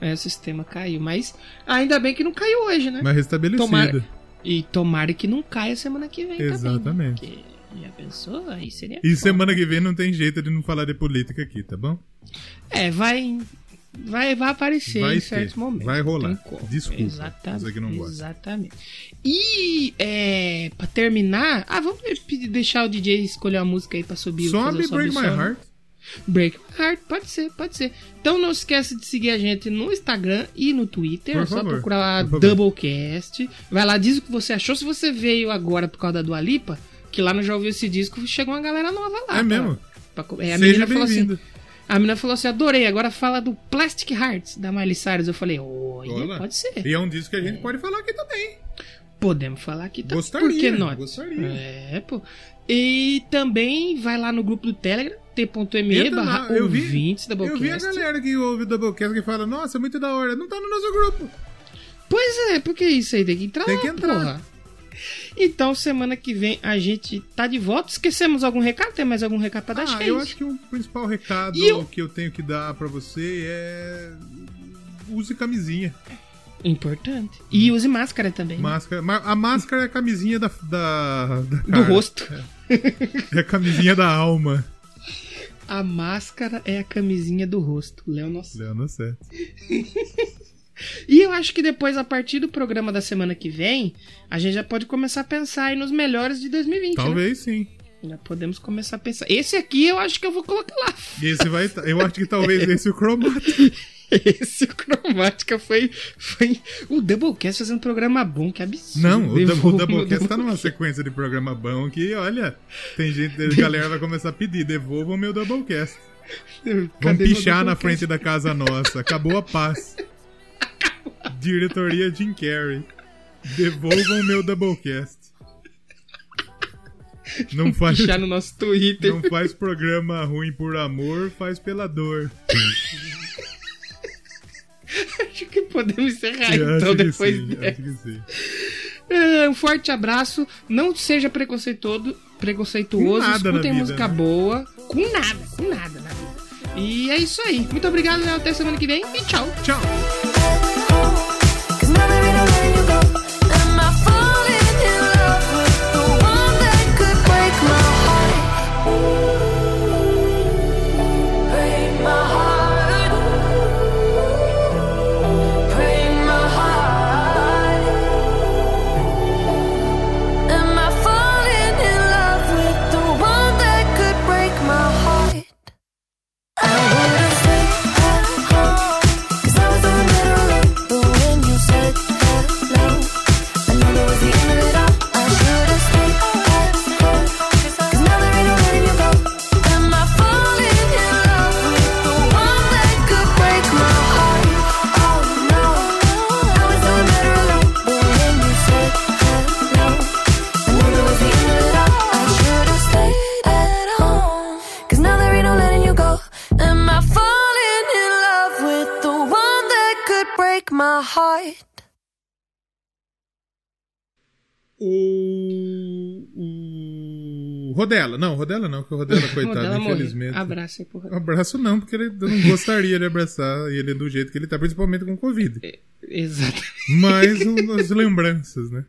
É, o sistema caiu. Mas ainda bem que não caiu hoje, né? mas restabelecido. Tomara- E tomara que não caia semana que vem Exatamente. também. Porque já pensou? Aí seria... E foda. semana que vem não tem jeito de não falar de política aqui, tá bom? É, vai... Vai, vai aparecer Vai em ter, certos momentos. vai rolar. Desculpa, Exatamente. você que não gosta. Exatamente. E, é, pra terminar... Ah, vamos deixar o DJ escolher uma música aí pra subir. Sobe o Break sobe My som. Heart. Break My Heart, pode ser, pode ser. Então não esquece de seguir a gente no Instagram e no Twitter. Por é só favor, procurar lá. Doublecast. Vai lá, diz o que você achou. Se você veio agora por causa da Dua Lipa, que lá no Já Ouviu Esse Disco, chegou uma galera nova lá. É pra- mesmo? pra é, a Seja assim. bem-vindo. A menina falou assim: adorei, agora fala do Plastic Hearts da Miley Cyrus. Eu falei: olha, Olha. pode ser. E é um disco que a gente pode falar aqui também. Podemos falar aqui também. Gostaria, Por que não? gostaria. É, pô. E também vai lá no grupo do Telegram, t.me barra ouvintes da Eu vi a Doublecast. galera que ouve o Doublecast que fala, nossa, é muito da hora. Não tá no nosso grupo. Pois é, porque isso aí tem que entrar Tem que entrar. porra. Então, semana que vem a gente tá de volta. Esquecemos algum recado? Tem mais algum recado pra dar? Ah, é eu acho que o principal recado E eu- que eu tenho que dar pra você é. Use camisinha. Importante. E use máscara também. Máscara. ma- A máscara é a camisinha da. da, da Do rosto. É a camisinha da alma. A máscara é a camisinha do rosto. Léo nossa. Leandro certo. E eu acho que depois, a partir do programa da semana que vem, a gente já pode começar a pensar aí nos melhores de 2020. né? Talvez sim. Já podemos começar a pensar. Esse aqui eu acho que eu vou colocar lá. E esse vai. Eu acho que talvez esse o cromato. Esse cromática foi, foi o Doublecast fazendo um programa bom, que absurdo. Não, o, o Doublecast tá numa sequência de programa bom que, olha, tem gente, a galera vai começar a pedir, devolvam o meu Doublecast. Vão Cadê meu pichar na frente da casa nossa. Acabou a paz. Diretoria Jim Carrey. Devolvam o meu Doublecast. Não faz, Pichar no nosso Twitter. não faz programa ruim por amor, faz pela dor. Acho que podemos encerrar Eu então depois sim, dessa. É, Um forte abraço. Não seja preconceituoso, preconceituoso. Escutem vida, música né? boa. Com nada, com nada na vida. E é isso aí. Muito obrigado. Até semana que vem e tchau. Tchau. My heart? O, o Rodela. Não, Rodela não, porque o Rodela, coitado, Rodela infelizmente. Abraço aí, porra. Abraço não, porque ele, eu não gostaria de abraçar ele do jeito que ele tá, principalmente com Covid. Exato. mais um- as lembranças, né?